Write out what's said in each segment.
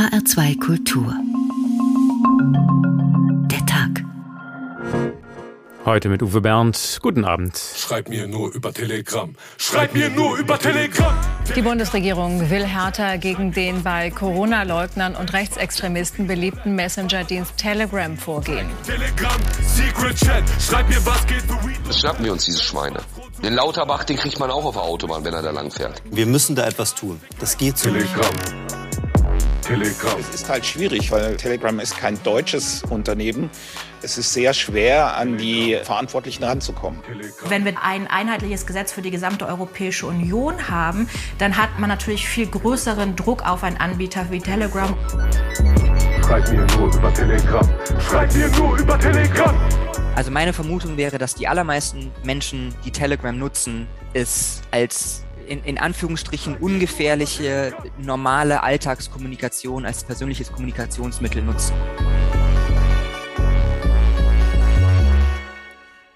HR2 Kultur. Der Tag. Heute mit Uwe Bernd. Guten Abend. Schreib mir nur über Telegram. Schreib mir nur über Telegram. Die Bundesregierung will härter gegen den bei Corona-Leugnern und Rechtsextremisten beliebten Messenger-Dienst Telegram vorgehen. Telegram, Secret Chat. Schreib mir, was geht. Das schnappen wir uns, diese Schweine. Den Lauterbach, den kriegt man auch auf der Autobahn, wenn er da lang fährt. Wir müssen da etwas tun. Das geht so nicht. Telegram. Telegram. Es ist halt schwierig, weil Telegram ist kein deutsches Unternehmen. Es ist sehr schwer, an die Verantwortlichen ranzukommen. Wenn wir ein einheitliches Gesetz für die gesamte Europäische Union haben, dann hat man natürlich viel größeren Druck auf einen Anbieter wie Telegram. Schreib mir nur über Telegram. Schreib mir nur über Telegram. Also meine Vermutung wäre, dass die allermeisten Menschen, die Telegram nutzen, es als in, in Anführungsstrichen ungefährliche, normale Alltagskommunikation als persönliches Kommunikationsmittel nutzen.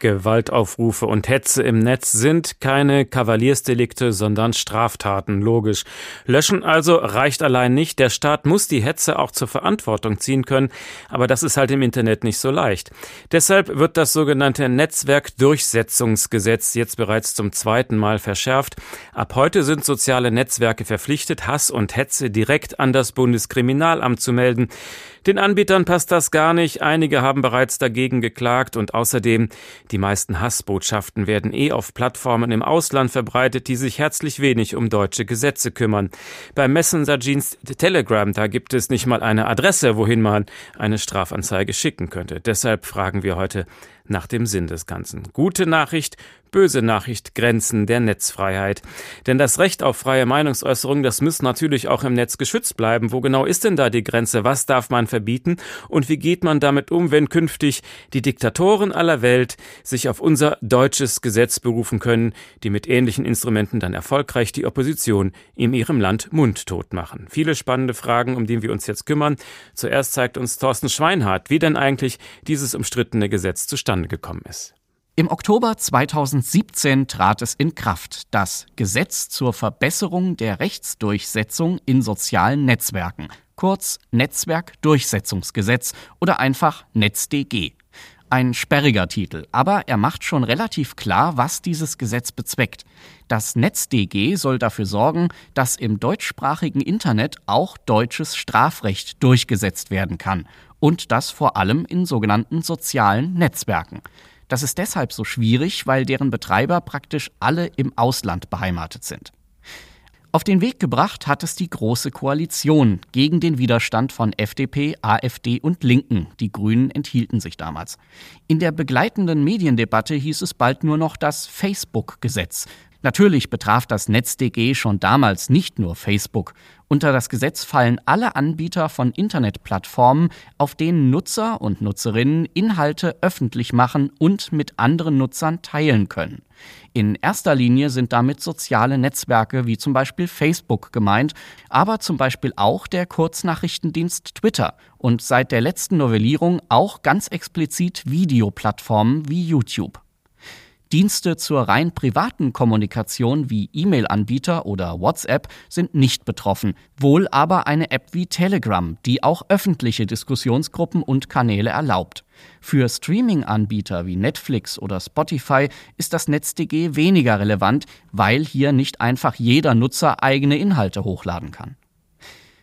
Gewaltaufrufe und Hetze im Netz sind keine Kavaliersdelikte, sondern Straftaten, logisch. Löschen also reicht allein nicht. Der Staat muss die Hetze auch zur Verantwortung ziehen können, aber das ist halt im Internet nicht so leicht. Deshalb wird das sogenannte Netzwerkdurchsetzungsgesetz jetzt bereits zum zweiten Mal verschärft. Ab heute sind soziale Netzwerke verpflichtet, Hass und Hetze direkt an das Bundeskriminalamt zu melden. Den Anbietern passt das gar nicht. Einige haben bereits dagegen geklagt und außerdem die meisten Hassbotschaften werden eh auf Plattformen im Ausland verbreitet, die sich herzlich wenig um deutsche Gesetze kümmern. Beim Messenger-Dienst Telegram, da gibt es nicht mal eine Adresse, wohin man eine Strafanzeige schicken könnte. Deshalb fragen wir heute nach dem Sinn des Ganzen. Gute Nachricht, böse Nachricht, Grenzen der Netzfreiheit. Denn das Recht auf freie Meinungsäußerung, das muss natürlich auch im Netz geschützt bleiben. Wo genau ist denn da die Grenze? Was darf man verbieten? Und wie geht man damit um, wenn künftig die Diktatoren aller Welt sich auf unser deutsches Gesetz berufen können, die mit ähnlichen Instrumenten dann erfolgreich die Opposition in ihrem Land mundtot machen? Viele spannende Fragen, um die wir uns jetzt kümmern. Zuerst zeigt uns Thorsten Schweinhardt, wie denn eigentlich dieses umstrittene Gesetz zustande gekommen ist. Im Oktober 2017 trat es in Kraft, das Gesetz zur Verbesserung der Rechtsdurchsetzung in sozialen Netzwerken, kurz Netzwerkdurchsetzungsgesetz oder einfach NetzDG. Ein sperriger Titel, aber er macht schon relativ klar, was dieses Gesetz bezweckt. Das NetzDG soll dafür sorgen, dass im deutschsprachigen Internet auch deutsches Strafrecht durchgesetzt werden kann und das vor allem in sogenannten sozialen Netzwerken. Das ist deshalb so schwierig, weil deren Betreiber praktisch alle im Ausland beheimatet sind. Auf den Weg gebracht hat es die Große Koalition gegen den Widerstand von FDP, AfD und Linken. Die Grünen enthielten sich damals. In der begleitenden Mediendebatte hieß es bald nur noch das Facebook-Gesetz. Natürlich betraf das NetzDG schon damals nicht nur Facebook. Unter das Gesetz fallen alle Anbieter von Internetplattformen, auf denen Nutzer und Nutzerinnen Inhalte öffentlich machen und mit anderen Nutzern teilen können. In erster Linie sind damit soziale Netzwerke wie zum Beispiel Facebook gemeint, aber zum Beispiel auch der Kurznachrichtendienst Twitter und seit der letzten Novellierung auch ganz explizit Videoplattformen wie YouTube. Dienste zur rein privaten Kommunikation wie E-Mail-Anbieter oder WhatsApp sind nicht betroffen, wohl aber eine App wie Telegram, die auch öffentliche Diskussionsgruppen und Kanäle erlaubt. Für Streaming-Anbieter wie Netflix oder Spotify ist das NetzDG weniger relevant, weil hier nicht einfach jeder Nutzer eigene Inhalte hochladen kann.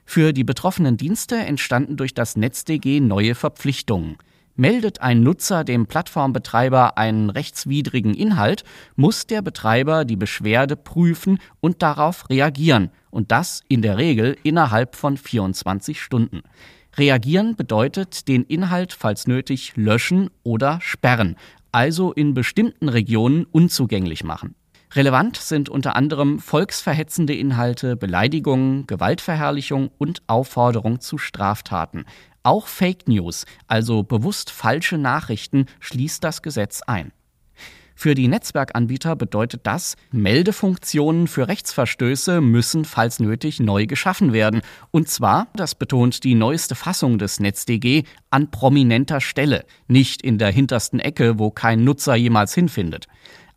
Für die betroffenen Dienste entstanden durch das NetzDG neue Verpflichtungen. Meldet ein Nutzer dem Plattformbetreiber einen rechtswidrigen Inhalt, muss der Betreiber die Beschwerde prüfen und darauf reagieren, und das in der Regel innerhalb von 24 Stunden. Reagieren bedeutet den Inhalt, falls nötig, löschen oder sperren, also in bestimmten Regionen unzugänglich machen. Relevant sind unter anderem volksverhetzende Inhalte, Beleidigungen, Gewaltverherrlichung und Aufforderung zu Straftaten. Auch Fake News, also bewusst falsche Nachrichten, schließt das Gesetz ein. Für die Netzwerkanbieter bedeutet das, Meldefunktionen für Rechtsverstöße müssen, falls nötig, neu geschaffen werden. Und zwar, das betont die neueste Fassung des NetzDG, an prominenter Stelle, nicht in der hintersten Ecke, wo kein Nutzer jemals hinfindet.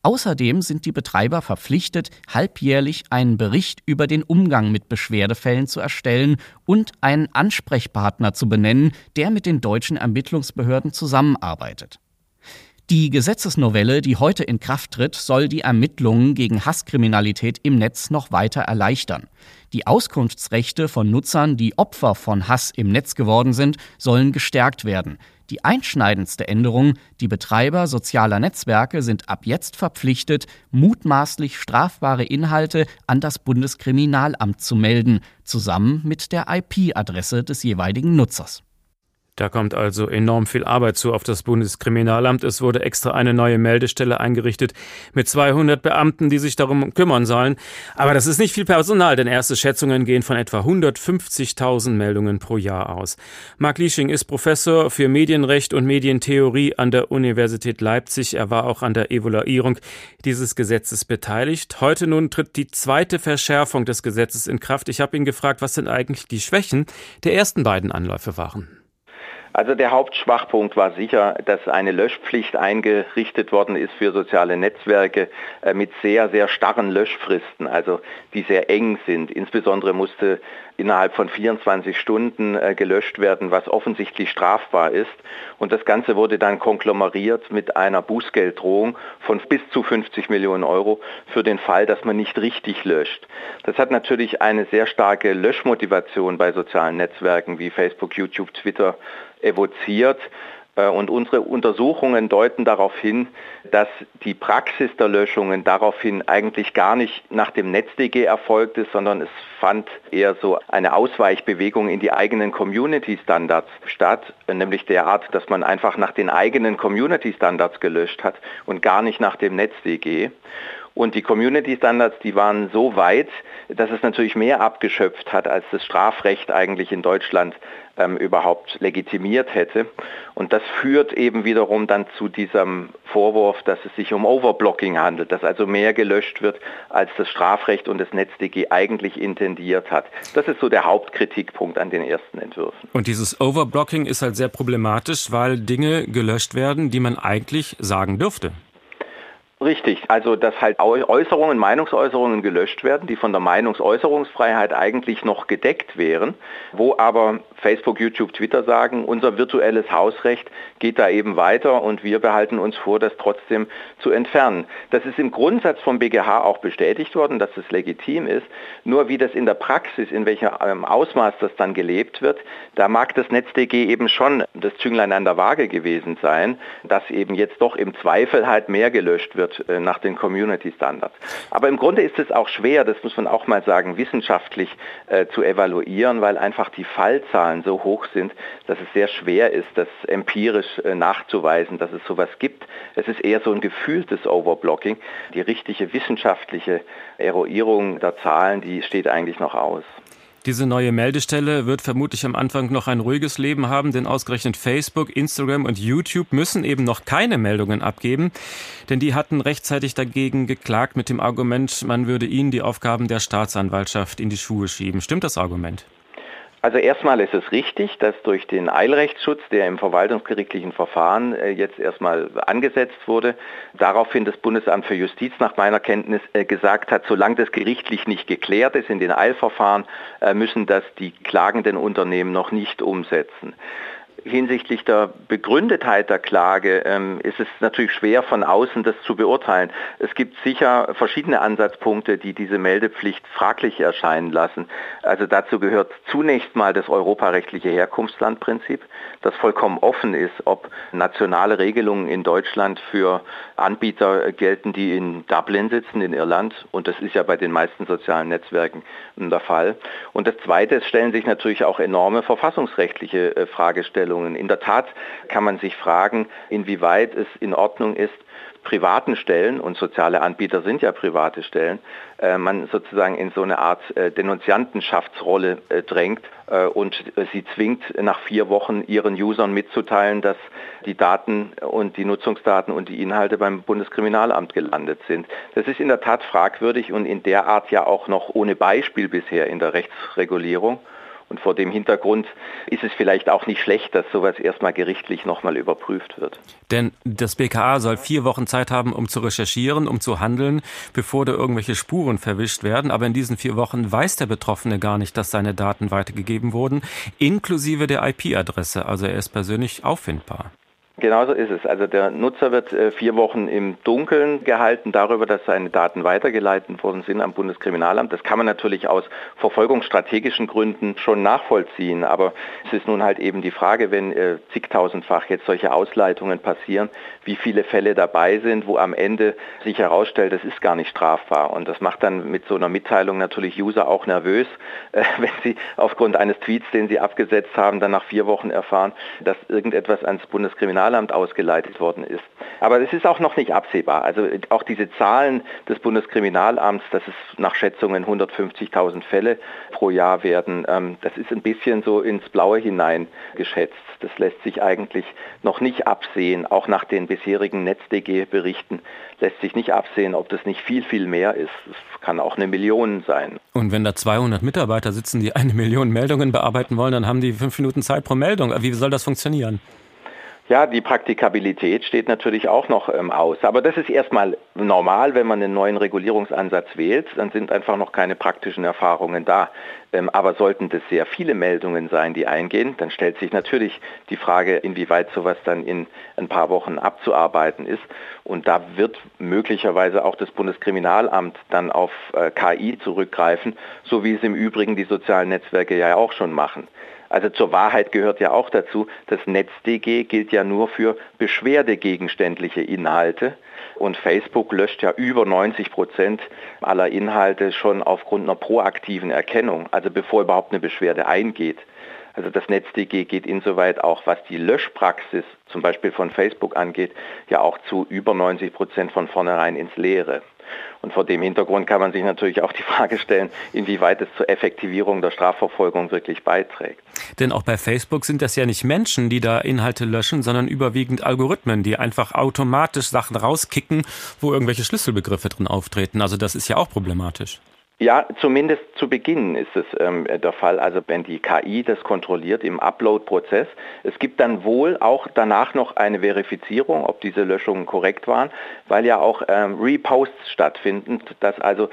Außerdem sind die Betreiber verpflichtet, halbjährlich einen Bericht über den Umgang mit Beschwerdefällen zu erstellen und einen Ansprechpartner zu benennen, der mit den deutschen Ermittlungsbehörden zusammenarbeitet. Die Gesetzesnovelle, die heute in Kraft tritt, soll die Ermittlungen gegen Hasskriminalität im Netz noch weiter erleichtern. Die Auskunftsrechte von Nutzern, die Opfer von Hass im Netz geworden sind, sollen gestärkt werden. Die einschneidendste Änderung, die Betreiber sozialer Netzwerke sind ab jetzt verpflichtet, mutmaßlich strafbare Inhalte an das Bundeskriminalamt zu melden, zusammen mit der IP-Adresse des jeweiligen Nutzers. Da kommt also enorm viel Arbeit zu auf das Bundeskriminalamt. Es wurde extra eine neue Meldestelle eingerichtet mit 200 Beamten, die sich darum kümmern sollen. Aber das ist nicht viel Personal, denn erste Schätzungen gehen von etwa 150.000 Meldungen pro Jahr aus. Marc Liesching ist Professor für Medienrecht und Medientheorie an der Universität Leipzig. Er war auch an der Evaluierung dieses Gesetzes beteiligt. Heute nun tritt die zweite Verschärfung des Gesetzes in Kraft. Ich habe ihn gefragt, was denn eigentlich die Schwächen der ersten beiden Anläufe waren. Also der Hauptschwachpunkt war sicher, dass eine Löschpflicht eingerichtet worden ist für soziale Netzwerke äh, mit sehr, sehr starren Löschfristen, also die sehr eng sind. Insbesondere musste innerhalb von 24 Stunden äh, gelöscht werden, was offensichtlich strafbar ist. Und das Ganze wurde dann konglomeriert mit einer Bußgelddrohung von bis zu 50 Millionen Euro für den Fall, dass man nicht richtig löscht. Das hat natürlich eine sehr starke Löschmotivation bei sozialen Netzwerken wie Facebook, YouTube, Twitter evoziert. Äh, und unsere Untersuchungen deuten darauf hin, dass die Praxis der Löschungen daraufhin eigentlich gar nicht nach dem NetzDG erfolgt ist, sondern es fand eher so eine Ausweichbewegung in die eigenen Community-Standards statt, nämlich der Art, dass man einfach nach den eigenen Community-Standards gelöscht hat und gar nicht nach dem NetzDG. Und die Community Standards, die waren so weit, dass es natürlich mehr abgeschöpft hat, als das Strafrecht eigentlich in Deutschland ähm, überhaupt legitimiert hätte. Und das führt eben wiederum dann zu diesem Vorwurf, dass es sich um Overblocking handelt, dass also mehr gelöscht wird, als das Strafrecht und das NetzDG eigentlich intendiert hat. Das ist so der Hauptkritikpunkt an den ersten Entwürfen. Und dieses Overblocking ist halt sehr problematisch, weil Dinge gelöscht werden, die man eigentlich sagen dürfte. Richtig, also dass halt Äußerungen, Meinungsäußerungen gelöscht werden, die von der Meinungsäußerungsfreiheit eigentlich noch gedeckt wären, wo aber Facebook, YouTube, Twitter sagen, unser virtuelles Hausrecht geht da eben weiter und wir behalten uns vor, das trotzdem zu entfernen. Das ist im Grundsatz vom BGH auch bestätigt worden, dass es legitim ist. Nur wie das in der Praxis, in welchem ähm, Ausmaß das dann gelebt wird, da mag das NetzDG eben schon das Zünglein an der Waage gewesen sein, dass eben jetzt doch im Zweifel halt mehr gelöscht wird äh, nach den Community Standards. Aber im Grunde ist es auch schwer, das muss man auch mal sagen, wissenschaftlich äh, zu evaluieren, weil einfach die Fallzahlen Zahlen so hoch sind, dass es sehr schwer ist, das empirisch äh, nachzuweisen, dass es sowas gibt. Es ist eher so ein gefühltes Overblocking. Die richtige wissenschaftliche Eruierung der Zahlen, die steht eigentlich noch aus. Diese neue Meldestelle wird vermutlich am Anfang noch ein ruhiges Leben haben, denn ausgerechnet Facebook, Instagram und YouTube müssen eben noch keine Meldungen abgeben, denn die hatten rechtzeitig dagegen geklagt mit dem Argument, man würde ihnen die Aufgaben der Staatsanwaltschaft in die Schuhe schieben. Stimmt das Argument? Also erstmal ist es richtig, dass durch den Eilrechtsschutz, der im verwaltungsgerichtlichen Verfahren äh, jetzt erstmal angesetzt wurde, daraufhin das Bundesamt für Justiz nach meiner Kenntnis äh, gesagt hat, solange das gerichtlich nicht geklärt ist in den Eilverfahren, äh, müssen das die klagenden Unternehmen noch nicht umsetzen hinsichtlich der Begründetheit der Klage ähm, ist es natürlich schwer von außen das zu beurteilen. Es gibt sicher verschiedene Ansatzpunkte, die diese Meldepflicht fraglich erscheinen lassen. Also dazu gehört zunächst mal das europarechtliche Herkunftslandprinzip, das vollkommen offen ist, ob nationale Regelungen in Deutschland für Anbieter gelten, die in Dublin sitzen, in Irland. Und das ist ja bei den meisten sozialen Netzwerken der Fall. Und das Zweite, es stellen sich natürlich auch enorme verfassungsrechtliche äh, Fragestellungen. In der Tat kann man sich fragen, inwieweit es in Ordnung ist, privaten Stellen, und soziale Anbieter sind ja private Stellen, äh, man sozusagen in so eine Art äh, Denunziantenschaftsrolle äh, drängt äh, und sie zwingt, nach vier Wochen ihren Usern mitzuteilen, dass die Daten und die Nutzungsdaten und die Inhalte beim Bundeskriminalamt gelandet sind. Das ist in der Tat fragwürdig und in der Art ja auch noch ohne Beispiel bisher in der Rechtsregulierung. Und vor dem Hintergrund ist es vielleicht auch nicht schlecht, dass sowas erstmal gerichtlich nochmal überprüft wird. Denn das BKA soll vier Wochen Zeit haben, um zu recherchieren, um zu handeln, bevor da irgendwelche Spuren verwischt werden. Aber in diesen vier Wochen weiß der Betroffene gar nicht, dass seine Daten weitergegeben wurden, inklusive der IP-Adresse. Also er ist persönlich auffindbar. Genauso ist es. Also der Nutzer wird äh, vier Wochen im Dunkeln gehalten darüber, dass seine Daten weitergeleitet worden sind am Bundeskriminalamt. Das kann man natürlich aus verfolgungsstrategischen Gründen schon nachvollziehen. Aber es ist nun halt eben die Frage, wenn äh, zigtausendfach jetzt solche Ausleitungen passieren, wie viele Fälle dabei sind, wo am Ende sich herausstellt, das ist gar nicht strafbar. Und das macht dann mit so einer Mitteilung natürlich User auch nervös, äh, wenn sie aufgrund eines Tweets, den sie abgesetzt haben, dann nach vier Wochen erfahren, dass irgendetwas ans Bundeskriminalamt Kriminalamt ausgeleitet worden ist. Aber es ist auch noch nicht absehbar. Also auch diese Zahlen des Bundeskriminalamts, dass es nach Schätzungen 150.000 Fälle pro Jahr werden, ähm, das ist ein bisschen so ins Blaue hinein geschätzt. Das lässt sich eigentlich noch nicht absehen. Auch nach den bisherigen NetzDG-Berichten lässt sich nicht absehen, ob das nicht viel, viel mehr ist. Es kann auch eine Million sein. Und wenn da 200 Mitarbeiter sitzen, die eine Million Meldungen bearbeiten wollen, dann haben die fünf Minuten Zeit pro Meldung. Wie soll das funktionieren? Ja, die Praktikabilität steht natürlich auch noch ähm, aus. Aber das ist erstmal normal, wenn man einen neuen Regulierungsansatz wählt, dann sind einfach noch keine praktischen Erfahrungen da. Ähm, aber sollten das sehr viele Meldungen sein, die eingehen, dann stellt sich natürlich die Frage, inwieweit sowas dann in ein paar Wochen abzuarbeiten ist. Und da wird möglicherweise auch das Bundeskriminalamt dann auf äh, KI zurückgreifen, so wie es im Übrigen die sozialen Netzwerke ja auch schon machen. Also zur Wahrheit gehört ja auch dazu, das NetzDG gilt ja nur für beschwerdegegenständliche Inhalte. Und Facebook löscht ja über 90 Prozent aller Inhalte schon aufgrund einer proaktiven Erkennung, also bevor überhaupt eine Beschwerde eingeht. Also das NetzDG geht insoweit auch, was die Löschpraxis zum Beispiel von Facebook angeht, ja auch zu über 90 Prozent von vornherein ins Leere. Und vor dem Hintergrund kann man sich natürlich auch die Frage stellen, inwieweit es zur Effektivierung der Strafverfolgung wirklich beiträgt. Denn auch bei Facebook sind das ja nicht Menschen, die da Inhalte löschen, sondern überwiegend Algorithmen, die einfach automatisch Sachen rauskicken, wo irgendwelche Schlüsselbegriffe drin auftreten. Also das ist ja auch problematisch. Ja, zumindest zu Beginn ist es ähm, der Fall, also wenn die KI das kontrolliert im Upload-Prozess. Es gibt dann wohl auch danach noch eine Verifizierung, ob diese Löschungen korrekt waren, weil ja auch ähm, Reposts stattfinden, dass also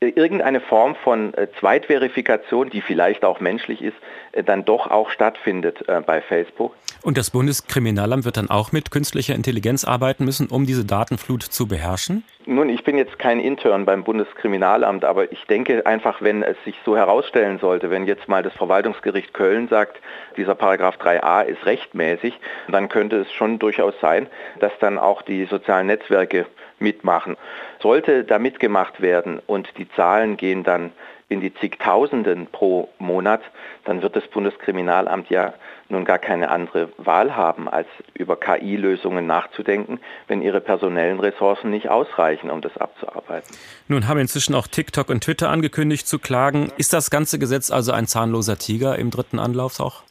irgendeine Form von äh, Zweitverifikation, die vielleicht auch menschlich ist, äh, dann doch auch stattfindet äh, bei Facebook. Und das Bundeskriminalamt wird dann auch mit künstlicher Intelligenz arbeiten müssen, um diese Datenflut zu beherrschen? Nun, ich bin jetzt kein Intern beim Bundeskriminalamt, aber ich denke einfach, wenn es sich so herausstellen sollte, wenn jetzt mal das Verwaltungsgericht Köln sagt, dieser Paragraph 3a ist rechtmäßig, dann könnte es schon durchaus sein, dass dann auch die sozialen Netzwerke mitmachen. Sollte da mitgemacht werden und die Zahlen gehen dann in die zigtausenden pro Monat, dann wird das Bundeskriminalamt ja nun gar keine andere Wahl haben, als über KI-Lösungen nachzudenken, wenn ihre personellen Ressourcen nicht ausreichen, um das abzuarbeiten. Nun haben inzwischen auch TikTok und Twitter angekündigt zu klagen. Ist das ganze Gesetz also ein zahnloser Tiger im dritten Anlauf auch?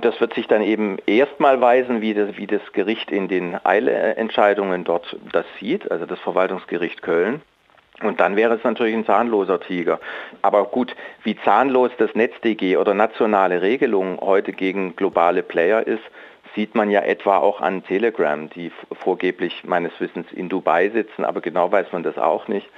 Das wird sich dann eben erstmal weisen, wie das, wie das Gericht in den Eileentscheidungen dort das sieht, also das Verwaltungsgericht Köln. Und dann wäre es natürlich ein zahnloser Tiger. Aber gut, wie zahnlos das NetzDG oder nationale Regelungen heute gegen globale Player ist, sieht man ja etwa auch an Telegram, die vorgeblich meines Wissens in Dubai sitzen, aber genau weiß man das auch nicht.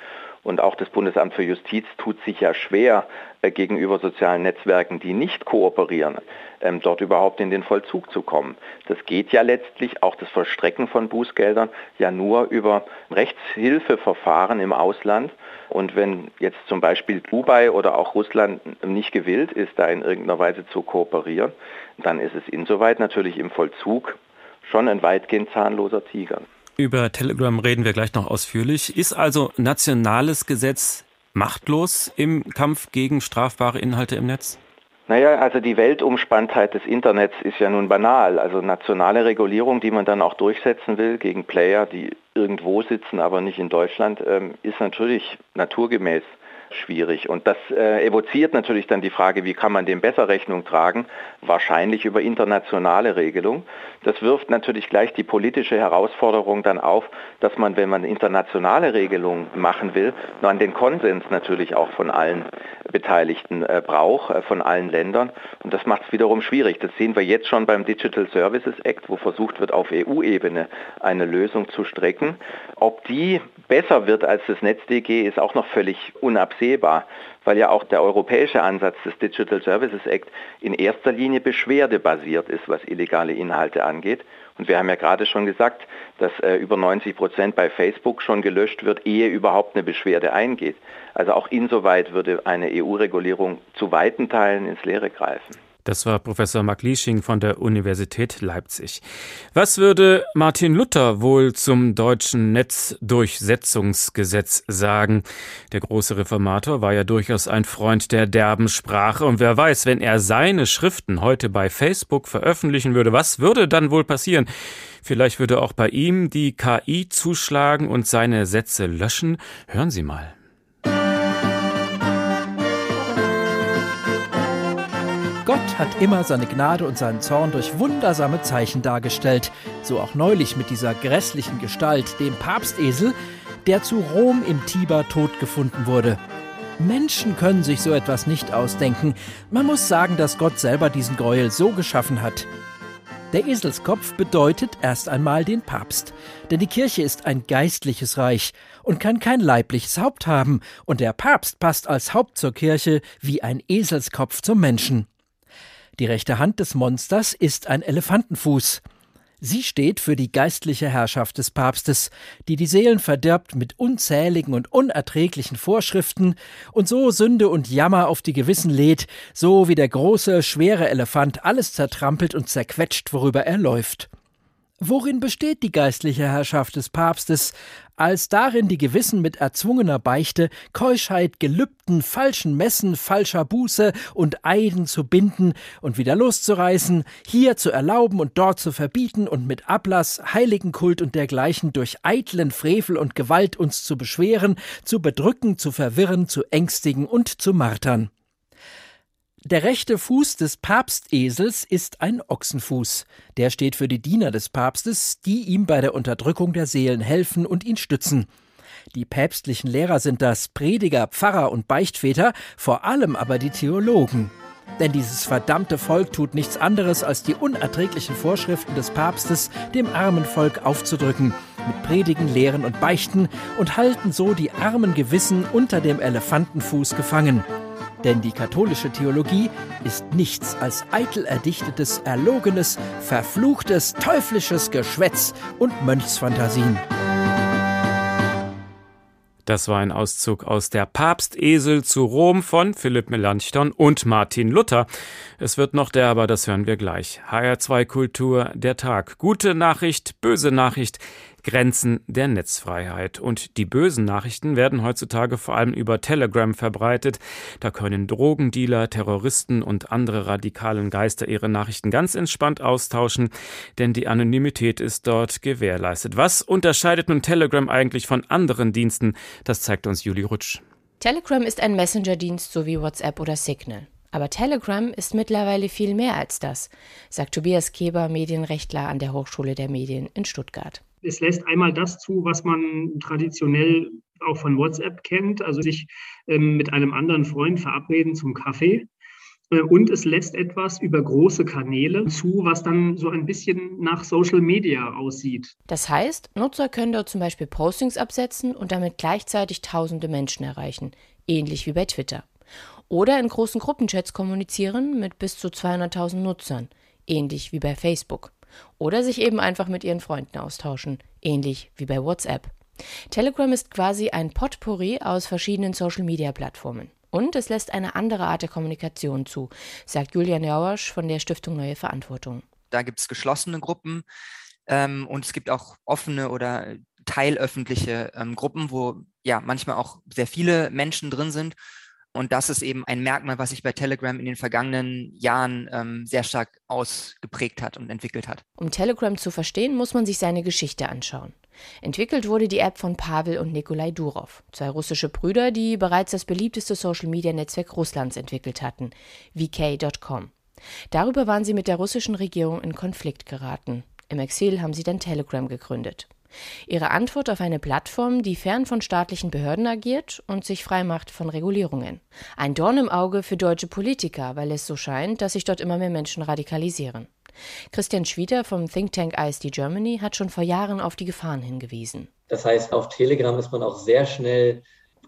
Und auch das Bundesamt für Justiz tut sich ja schwer äh, gegenüber sozialen Netzwerken, die nicht kooperieren, ähm, dort überhaupt in den Vollzug zu kommen. Das geht ja letztlich, auch das Vollstrecken von Bußgeldern, ja nur über Rechtshilfeverfahren im Ausland. Und wenn jetzt zum Beispiel Dubai oder auch Russland nicht gewillt ist, da in irgendeiner Weise zu kooperieren, dann ist es insoweit natürlich im Vollzug schon ein weitgehend zahnloser Tiger. Über Telegram reden wir gleich noch ausführlich. Ist also nationales Gesetz machtlos im Kampf gegen strafbare Inhalte im Netz? Naja, also die Weltumspanntheit des Internets ist ja nun banal. Also nationale Regulierung, die man dann auch durchsetzen will gegen Player, die irgendwo sitzen, aber nicht in Deutschland, ähm, ist natürlich naturgemäß schwierig. Und das äh, evoziert natürlich dann die Frage, wie kann man dem besser Rechnung tragen? Wahrscheinlich über internationale Regelung. Das wirft natürlich gleich die politische Herausforderung dann auf, dass man, wenn man internationale Regelungen machen will, dann den Konsens natürlich auch von allen Beteiligten äh, braucht, äh, von allen Ländern. Und das macht es wiederum schwierig. Das sehen wir jetzt schon beim Digital Services Act, wo versucht wird, auf EU-Ebene eine Lösung zu strecken. Ob die besser wird als das NetzDG, ist auch noch völlig unabsehbar, weil ja auch der europäische Ansatz des Digital Services Act in erster Linie beschwerdebasiert ist, was illegale Inhalte angeht. Und wir haben ja gerade schon gesagt, dass äh, über 90 Prozent bei Facebook schon gelöscht wird, ehe überhaupt eine Beschwerde eingeht. Also auch insoweit würde eine EU-Regulierung zu weiten Teilen ins Leere greifen. Das war Professor Mark Liesching von der Universität Leipzig. Was würde Martin Luther wohl zum deutschen Netzdurchsetzungsgesetz sagen? Der große Reformator war ja durchaus ein Freund der derben Sprache und wer weiß, wenn er seine Schriften heute bei Facebook veröffentlichen würde, was würde dann wohl passieren? Vielleicht würde auch bei ihm die KI zuschlagen und seine Sätze löschen. Hören Sie mal. Gott hat immer seine Gnade und seinen Zorn durch wundersame Zeichen dargestellt, so auch neulich mit dieser grässlichen Gestalt, dem Papstesel, der zu Rom im Tiber tot gefunden wurde. Menschen können sich so etwas nicht ausdenken. Man muss sagen, dass Gott selber diesen Gräuel so geschaffen hat. Der Eselskopf bedeutet erst einmal den Papst, denn die Kirche ist ein geistliches Reich und kann kein leibliches Haupt haben, und der Papst passt als Haupt zur Kirche wie ein Eselskopf zum Menschen. Die rechte Hand des Monsters ist ein Elefantenfuß. Sie steht für die geistliche Herrschaft des Papstes, die die Seelen verdirbt mit unzähligen und unerträglichen Vorschriften und so Sünde und Jammer auf die Gewissen lädt, so wie der große, schwere Elefant alles zertrampelt und zerquetscht, worüber er läuft. Worin besteht die geistliche Herrschaft des Papstes, als darin die Gewissen mit erzwungener Beichte, Keuschheit, Gelübden, falschen Messen, falscher Buße und Eiden zu binden und wieder loszureißen, hier zu erlauben und dort zu verbieten und mit Ablass, Heiligenkult und dergleichen durch eitlen Frevel und Gewalt uns zu beschweren, zu bedrücken, zu verwirren, zu ängstigen und zu martern. Der rechte Fuß des Papstesels ist ein Ochsenfuß. Der steht für die Diener des Papstes, die ihm bei der Unterdrückung der Seelen helfen und ihn stützen. Die päpstlichen Lehrer sind das Prediger, Pfarrer und Beichtväter, vor allem aber die Theologen. Denn dieses verdammte Volk tut nichts anderes, als die unerträglichen Vorschriften des Papstes dem armen Volk aufzudrücken, mit Predigen, Lehren und Beichten und halten so die armen Gewissen unter dem Elefantenfuß gefangen. Denn die katholische Theologie ist nichts als eitel erdichtetes, erlogenes, verfluchtes, teuflisches Geschwätz und Mönchsfantasien. Das war ein Auszug aus der Papstesel zu Rom von Philipp Melanchthon und Martin Luther. Es wird noch derber, das hören wir gleich. HR2 Kultur, der Tag. Gute Nachricht, böse Nachricht. Grenzen der Netzfreiheit. Und die bösen Nachrichten werden heutzutage vor allem über Telegram verbreitet. Da können Drogendealer, Terroristen und andere radikalen Geister ihre Nachrichten ganz entspannt austauschen, denn die Anonymität ist dort gewährleistet. Was unterscheidet nun Telegram eigentlich von anderen Diensten? Das zeigt uns Juli Rutsch. Telegram ist ein Messenger-Dienst so wie WhatsApp oder Signal. Aber Telegram ist mittlerweile viel mehr als das, sagt Tobias Keber, Medienrechtler an der Hochschule der Medien in Stuttgart es lässt einmal das zu, was man traditionell auch von WhatsApp kennt, also sich ähm, mit einem anderen Freund verabreden zum Kaffee. Äh, und es lässt etwas über große Kanäle zu, was dann so ein bisschen nach Social Media aussieht. Das heißt, Nutzer können dort zum Beispiel Postings absetzen und damit gleichzeitig tausende Menschen erreichen, ähnlich wie bei Twitter. Oder in großen Gruppenchats kommunizieren mit bis zu 200.000 Nutzern, ähnlich wie bei Facebook. Oder sich eben einfach mit ihren Freunden austauschen, ähnlich wie bei WhatsApp. Telegram ist quasi ein Potpourri aus verschiedenen Social-Media-Plattformen. Und es lässt eine andere Art der Kommunikation zu, sagt Julian Jauersch von der Stiftung Neue Verantwortung. Da gibt es geschlossene Gruppen ähm, und es gibt auch offene oder teilöffentliche ähm, Gruppen, wo ja manchmal auch sehr viele Menschen drin sind und das ist eben ein Merkmal, was sich bei Telegram in den vergangenen Jahren ähm, sehr stark ausgeprägt hat und entwickelt hat. Um Telegram zu verstehen, muss man sich seine Geschichte anschauen. Entwickelt wurde die App von Pavel und Nikolai Durov, zwei russische Brüder, die bereits das beliebteste Social-Media-Netzwerk Russlands entwickelt hatten, VK.com. Darüber waren sie mit der russischen Regierung in Konflikt geraten. Im Exil haben sie dann Telegram gegründet. Ihre Antwort auf eine Plattform, die fern von staatlichen Behörden agiert und sich frei macht von Regulierungen. Ein Dorn im Auge für deutsche Politiker, weil es so scheint, dass sich dort immer mehr Menschen radikalisieren. Christian Schwieder vom Think Tank ISD Germany hat schon vor Jahren auf die Gefahren hingewiesen. Das heißt, auf Telegram ist man auch sehr schnell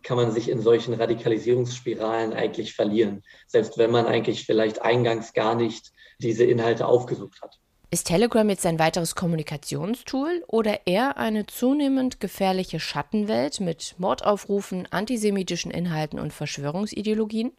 kann man sich in solchen Radikalisierungsspiralen eigentlich verlieren, selbst wenn man eigentlich vielleicht eingangs gar nicht diese Inhalte aufgesucht hat. Ist Telegram jetzt ein weiteres Kommunikationstool oder eher eine zunehmend gefährliche Schattenwelt mit Mordaufrufen, antisemitischen Inhalten und Verschwörungsideologien?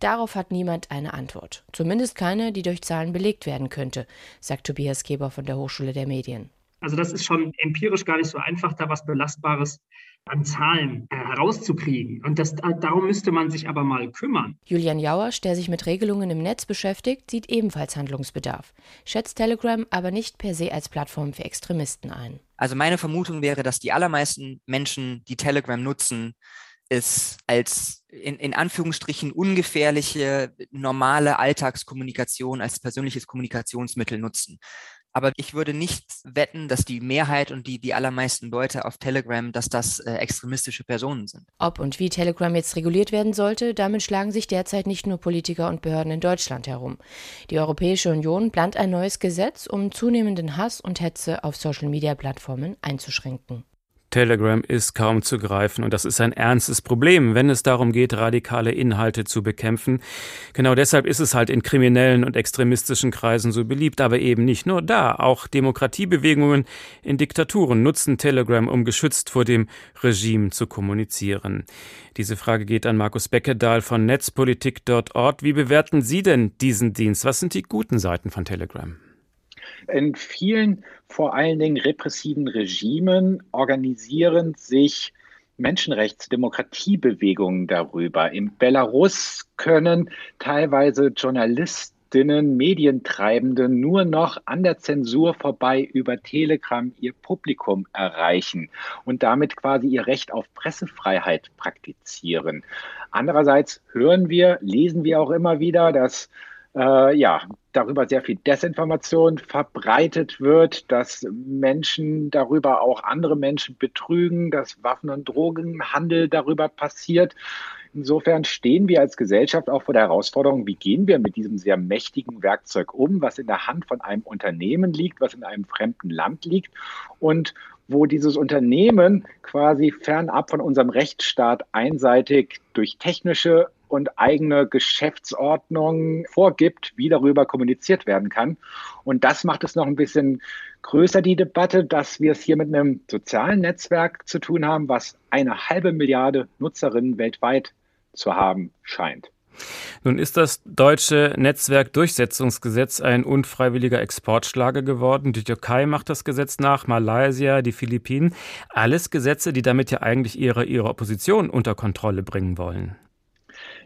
Darauf hat niemand eine Antwort. Zumindest keine, die durch Zahlen belegt werden könnte, sagt Tobias Keber von der Hochschule der Medien. Also das ist schon empirisch gar nicht so einfach, da was Belastbares an Zahlen äh, herauszukriegen. Und das, darum müsste man sich aber mal kümmern. Julian Jauersch, der sich mit Regelungen im Netz beschäftigt, sieht ebenfalls Handlungsbedarf, schätzt Telegram aber nicht per se als Plattform für Extremisten ein. Also meine Vermutung wäre, dass die allermeisten Menschen, die Telegram nutzen, es als in, in Anführungsstrichen ungefährliche, normale Alltagskommunikation als persönliches Kommunikationsmittel nutzen. Aber ich würde nicht wetten, dass die Mehrheit und die, die allermeisten Leute auf Telegram, dass das äh, extremistische Personen sind. Ob und wie Telegram jetzt reguliert werden sollte, damit schlagen sich derzeit nicht nur Politiker und Behörden in Deutschland herum. Die Europäische Union plant ein neues Gesetz, um zunehmenden Hass und Hetze auf Social-Media-Plattformen einzuschränken. Telegram ist kaum zu greifen und das ist ein ernstes Problem, wenn es darum geht, radikale Inhalte zu bekämpfen. Genau deshalb ist es halt in kriminellen und extremistischen Kreisen so beliebt, aber eben nicht nur da. Auch Demokratiebewegungen in Diktaturen nutzen Telegram, um geschützt vor dem Regime zu kommunizieren. Diese Frage geht an Markus Beckedahl von netzpolitik.org. Wie bewerten Sie denn diesen Dienst? Was sind die guten Seiten von Telegram? In vielen, vor allen Dingen repressiven Regimen organisieren sich Menschenrechts-Demokratiebewegungen darüber. In Belarus können teilweise Journalistinnen, Medientreibende nur noch an der Zensur vorbei über Telegram ihr Publikum erreichen und damit quasi ihr Recht auf Pressefreiheit praktizieren. Andererseits hören wir, lesen wir auch immer wieder, dass äh, ja, darüber sehr viel Desinformation verbreitet wird, dass Menschen darüber auch andere Menschen betrügen, dass Waffen- und Drogenhandel darüber passiert. Insofern stehen wir als Gesellschaft auch vor der Herausforderung, wie gehen wir mit diesem sehr mächtigen Werkzeug um, was in der Hand von einem Unternehmen liegt, was in einem fremden Land liegt und wo dieses Unternehmen quasi fernab von unserem Rechtsstaat einseitig durch technische und eigene Geschäftsordnung vorgibt, wie darüber kommuniziert werden kann. Und das macht es noch ein bisschen größer, die Debatte, dass wir es hier mit einem sozialen Netzwerk zu tun haben, was eine halbe Milliarde Nutzerinnen weltweit zu haben scheint. Nun ist das deutsche Netzwerkdurchsetzungsgesetz ein unfreiwilliger Exportschlager geworden. Die Türkei macht das Gesetz nach, Malaysia, die Philippinen. Alles Gesetze, die damit ja eigentlich ihre, ihre Opposition unter Kontrolle bringen wollen.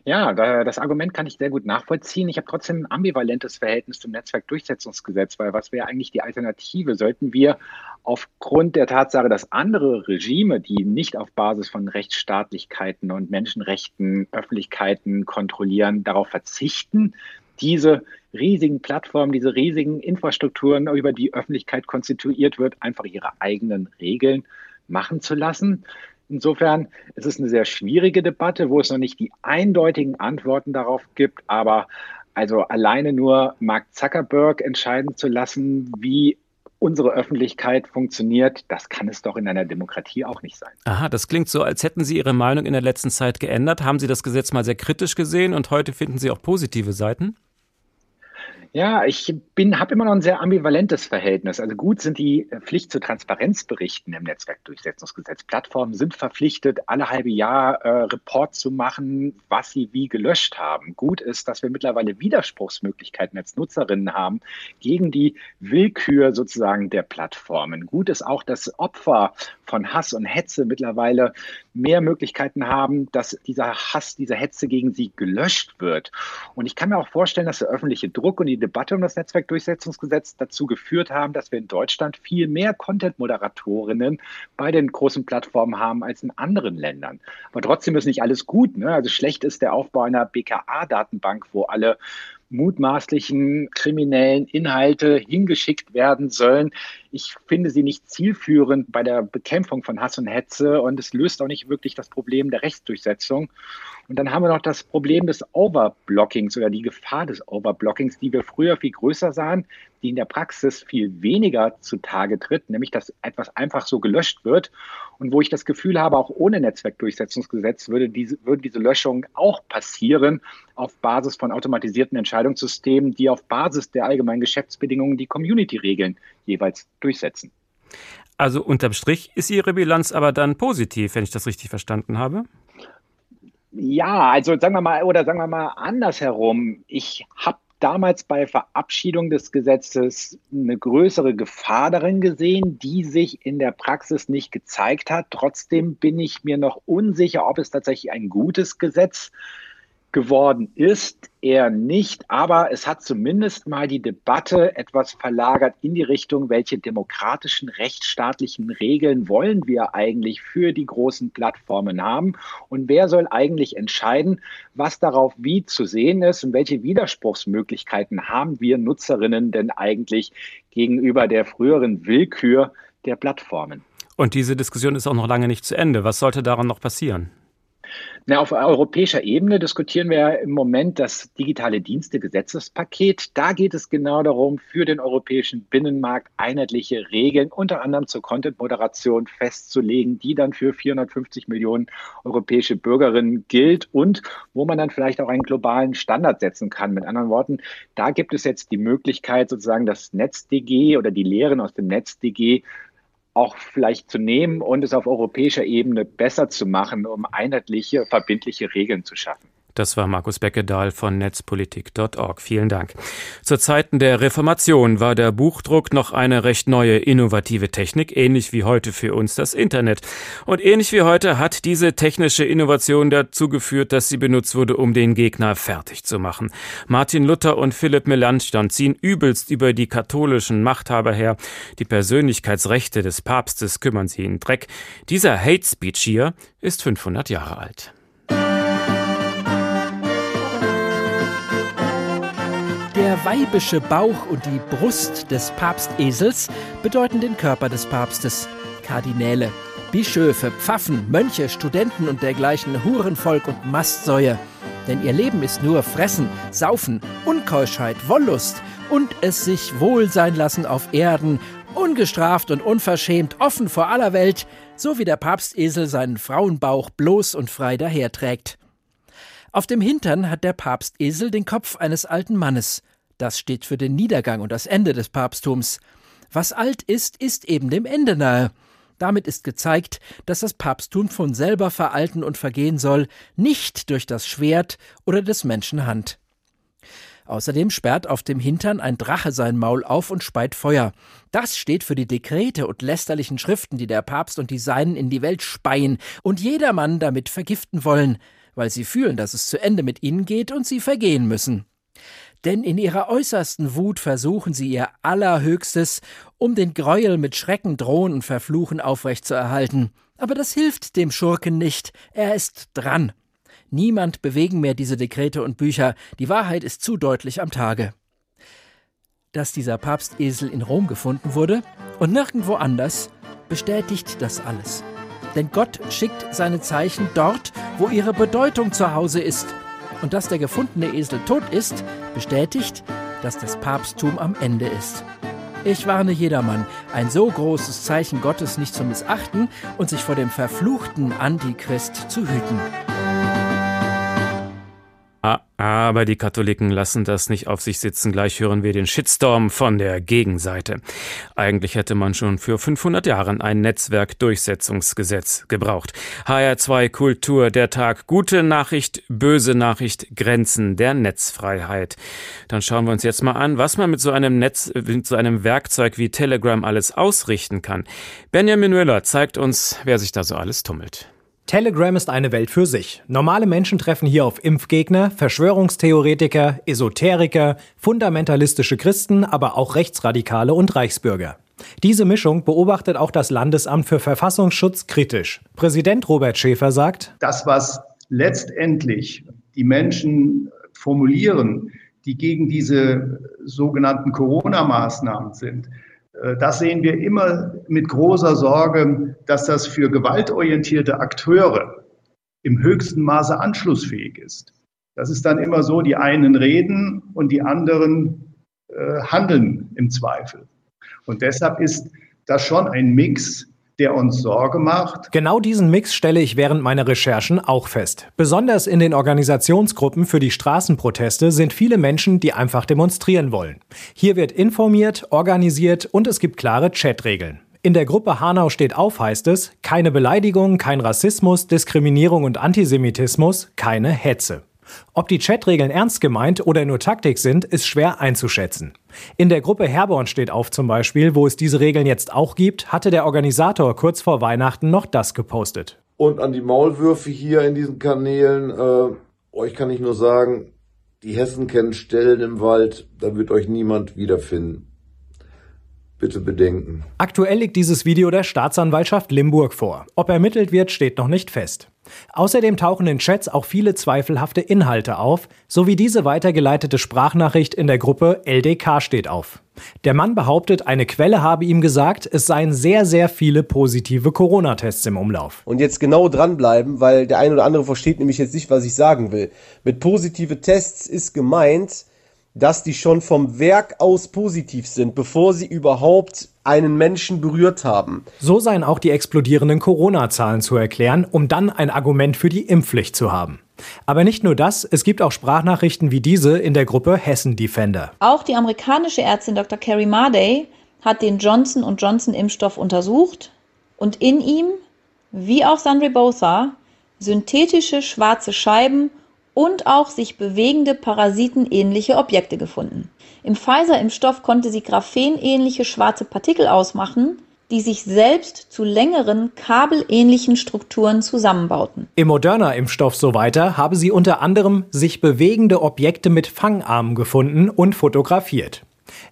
Ja, das Argument kann ich sehr gut nachvollziehen. Ich habe trotzdem ein ambivalentes Verhältnis zum Netzwerkdurchsetzungsgesetz, weil was wäre eigentlich die Alternative? Sollten wir aufgrund der Tatsache, dass andere Regime, die nicht auf Basis von Rechtsstaatlichkeiten und Menschenrechten Öffentlichkeiten kontrollieren, darauf verzichten, diese riesigen Plattformen, diese riesigen Infrastrukturen, über die Öffentlichkeit konstituiert wird, einfach ihre eigenen Regeln machen zu lassen? Insofern ist es eine sehr schwierige Debatte, wo es noch nicht die eindeutigen Antworten darauf gibt, aber also alleine nur Mark Zuckerberg entscheiden zu lassen, wie unsere Öffentlichkeit funktioniert, das kann es doch in einer Demokratie auch nicht sein. Aha, das klingt so, als hätten Sie Ihre Meinung in der letzten Zeit geändert. Haben Sie das Gesetz mal sehr kritisch gesehen und heute finden Sie auch positive Seiten? Ja, ich habe immer noch ein sehr ambivalentes Verhältnis. Also gut sind die Pflicht zu Transparenzberichten im Netzwerkdurchsetzungsgesetz. Plattformen sind verpflichtet, alle halbe Jahr äh, Report zu machen, was sie wie gelöscht haben. Gut ist, dass wir mittlerweile Widerspruchsmöglichkeiten als Nutzerinnen haben gegen die Willkür sozusagen der Plattformen. Gut ist auch, dass Opfer von Hass und Hetze mittlerweile mehr Möglichkeiten haben, dass dieser Hass, diese Hetze gegen sie gelöscht wird. Und ich kann mir auch vorstellen, dass der öffentliche Druck und die Debatte um das Netzwerkdurchsetzungsgesetz dazu geführt haben, dass wir in Deutschland viel mehr Content-Moderatorinnen bei den großen Plattformen haben als in anderen Ländern. Aber trotzdem ist nicht alles gut. Ne? Also schlecht ist der Aufbau einer BKA-Datenbank, wo alle mutmaßlichen kriminellen Inhalte hingeschickt werden sollen. Ich finde sie nicht zielführend bei der Bekämpfung von Hass und Hetze und es löst auch nicht wirklich das Problem der Rechtsdurchsetzung. Und dann haben wir noch das Problem des Overblockings oder die Gefahr des Overblockings, die wir früher viel größer sahen, die in der Praxis viel weniger zutage tritt, nämlich dass etwas einfach so gelöscht wird und wo ich das Gefühl habe, auch ohne Netzwerkdurchsetzungsgesetz würde diese, würden diese Löschungen auch passieren auf Basis von automatisierten Entscheidungssystemen, die auf Basis der allgemeinen Geschäftsbedingungen die Community-Regeln jeweils durchsetzen. Also unterm Strich ist Ihre Bilanz aber dann positiv, wenn ich das richtig verstanden habe? Ja, also sagen wir mal, oder sagen wir mal andersherum. Ich habe damals bei Verabschiedung des Gesetzes eine größere Gefahr darin gesehen, die sich in der Praxis nicht gezeigt hat. Trotzdem bin ich mir noch unsicher, ob es tatsächlich ein gutes Gesetz geworden ist, eher nicht, aber es hat zumindest mal die Debatte etwas verlagert in die Richtung, welche demokratischen, rechtsstaatlichen Regeln wollen wir eigentlich für die großen Plattformen haben und wer soll eigentlich entscheiden, was darauf wie zu sehen ist und welche Widerspruchsmöglichkeiten haben wir Nutzerinnen denn eigentlich gegenüber der früheren Willkür der Plattformen. Und diese Diskussion ist auch noch lange nicht zu Ende. Was sollte daran noch passieren? Na, auf europäischer Ebene diskutieren wir ja im Moment das digitale Dienste-Gesetzespaket. Da geht es genau darum, für den europäischen Binnenmarkt einheitliche Regeln, unter anderem zur Content-Moderation festzulegen, die dann für 450 Millionen europäische Bürgerinnen gilt und wo man dann vielleicht auch einen globalen Standard setzen kann. Mit anderen Worten, da gibt es jetzt die Möglichkeit, sozusagen das NetzDG oder die Lehren aus dem NetzDG auch vielleicht zu nehmen und es auf europäischer Ebene besser zu machen, um einheitliche, verbindliche Regeln zu schaffen. Das war Markus Beckedahl von netzpolitik.org. Vielen Dank. Zu Zeiten der Reformation war der Buchdruck noch eine recht neue, innovative Technik, ähnlich wie heute für uns das Internet. Und ähnlich wie heute hat diese technische Innovation dazu geführt, dass sie benutzt wurde, um den Gegner fertig zu machen. Martin Luther und Philipp Melanchthon ziehen übelst über die katholischen Machthaber her. Die Persönlichkeitsrechte des Papstes kümmern sie in Dreck. Dieser Hate Speech hier ist 500 Jahre alt. Weibische Bauch und die Brust des Papstesels bedeuten den Körper des Papstes. Kardinäle, Bischöfe, Pfaffen, Mönche, Studenten und dergleichen Hurenvolk und Mastsäue. Denn ihr Leben ist nur Fressen, Saufen, Unkeuschheit, Wollust und es sich wohl sein lassen auf Erden, ungestraft und unverschämt, offen vor aller Welt, so wie der Papstesel seinen Frauenbauch bloß und frei daherträgt. Auf dem Hintern hat der Papstesel den Kopf eines alten Mannes. Das steht für den Niedergang und das Ende des Papsttums. Was alt ist, ist eben dem Ende nahe. Damit ist gezeigt, dass das Papsttum von selber veralten und vergehen soll, nicht durch das Schwert oder des Menschen Hand. Außerdem sperrt auf dem Hintern ein Drache sein Maul auf und speit Feuer. Das steht für die Dekrete und lästerlichen Schriften, die der Papst und die Seinen in die Welt speien und jedermann damit vergiften wollen weil sie fühlen, dass es zu Ende mit ihnen geht und sie vergehen müssen. Denn in ihrer äußersten Wut versuchen sie ihr Allerhöchstes, um den Gräuel mit Schrecken, Drohen und Verfluchen aufrechtzuerhalten. Aber das hilft dem Schurken nicht, er ist dran. Niemand bewegen mehr diese Dekrete und Bücher, die Wahrheit ist zu deutlich am Tage. Dass dieser Papstesel in Rom gefunden wurde und nirgendwo anders, bestätigt das alles. Denn Gott schickt seine Zeichen dort, wo ihre Bedeutung zu Hause ist. Und dass der gefundene Esel tot ist, bestätigt, dass das Papsttum am Ende ist. Ich warne jedermann, ein so großes Zeichen Gottes nicht zu missachten und sich vor dem verfluchten Antichrist zu hüten. Aber die Katholiken lassen das nicht auf sich sitzen. Gleich hören wir den Shitstorm von der Gegenseite. Eigentlich hätte man schon für 500 Jahren ein Netzwerkdurchsetzungsgesetz gebraucht. HR2 Kultur, der Tag. Gute Nachricht, böse Nachricht, Grenzen der Netzfreiheit. Dann schauen wir uns jetzt mal an, was man mit so einem Netz, mit so einem Werkzeug wie Telegram alles ausrichten kann. Benjamin Müller zeigt uns, wer sich da so alles tummelt. Telegram ist eine Welt für sich. Normale Menschen treffen hier auf Impfgegner, Verschwörungstheoretiker, Esoteriker, fundamentalistische Christen, aber auch Rechtsradikale und Reichsbürger. Diese Mischung beobachtet auch das Landesamt für Verfassungsschutz kritisch. Präsident Robert Schäfer sagt, das, was letztendlich die Menschen formulieren, die gegen diese sogenannten Corona-Maßnahmen sind, das sehen wir immer mit großer Sorge, dass das für gewaltorientierte Akteure im höchsten Maße anschlussfähig ist. Das ist dann immer so, die einen reden und die anderen äh, handeln im Zweifel. Und deshalb ist das schon ein Mix, der uns Sorge macht. Genau diesen Mix stelle ich während meiner Recherchen auch fest. Besonders in den Organisationsgruppen für die Straßenproteste sind viele Menschen, die einfach demonstrieren wollen. Hier wird informiert, organisiert und es gibt klare Chatregeln. In der Gruppe Hanau steht auf heißt es, keine Beleidigung, kein Rassismus, Diskriminierung und Antisemitismus, keine Hetze. Ob die Chatregeln ernst gemeint oder nur Taktik sind, ist schwer einzuschätzen. In der Gruppe Herborn steht auf zum Beispiel, wo es diese Regeln jetzt auch gibt, hatte der Organisator kurz vor Weihnachten noch das gepostet. Und an die Maulwürfe hier in diesen Kanälen, äh, euch kann ich nur sagen, die Hessen kennen Stellen im Wald, da wird euch niemand wiederfinden. Bitte bedenken. Aktuell liegt dieses Video der Staatsanwaltschaft Limburg vor. Ob ermittelt wird, steht noch nicht fest. Außerdem tauchen in Chats auch viele zweifelhafte Inhalte auf, sowie diese weitergeleitete Sprachnachricht in der Gruppe LDK steht auf. Der Mann behauptet, eine Quelle habe ihm gesagt, es seien sehr, sehr viele positive Corona-Tests im Umlauf. Und jetzt genau dranbleiben, weil der ein oder andere versteht nämlich jetzt nicht, was ich sagen will. Mit positive Tests ist gemeint, dass die schon vom Werk aus positiv sind, bevor sie überhaupt einen Menschen berührt haben. So seien auch die explodierenden Corona-Zahlen zu erklären, um dann ein Argument für die Impfpflicht zu haben. Aber nicht nur das, es gibt auch Sprachnachrichten wie diese in der Gruppe Hessen Defender. Auch die amerikanische Ärztin Dr. Carrie Marday hat den Johnson Johnson Impfstoff untersucht und in ihm, wie auch Sandra Botha, synthetische schwarze Scheiben und auch sich bewegende parasitenähnliche Objekte gefunden. Im Pfizer-Impfstoff konnte sie graphenähnliche schwarze Partikel ausmachen, die sich selbst zu längeren kabelähnlichen Strukturen zusammenbauten. Im Moderna-Impfstoff so weiter habe sie unter anderem sich bewegende Objekte mit Fangarmen gefunden und fotografiert.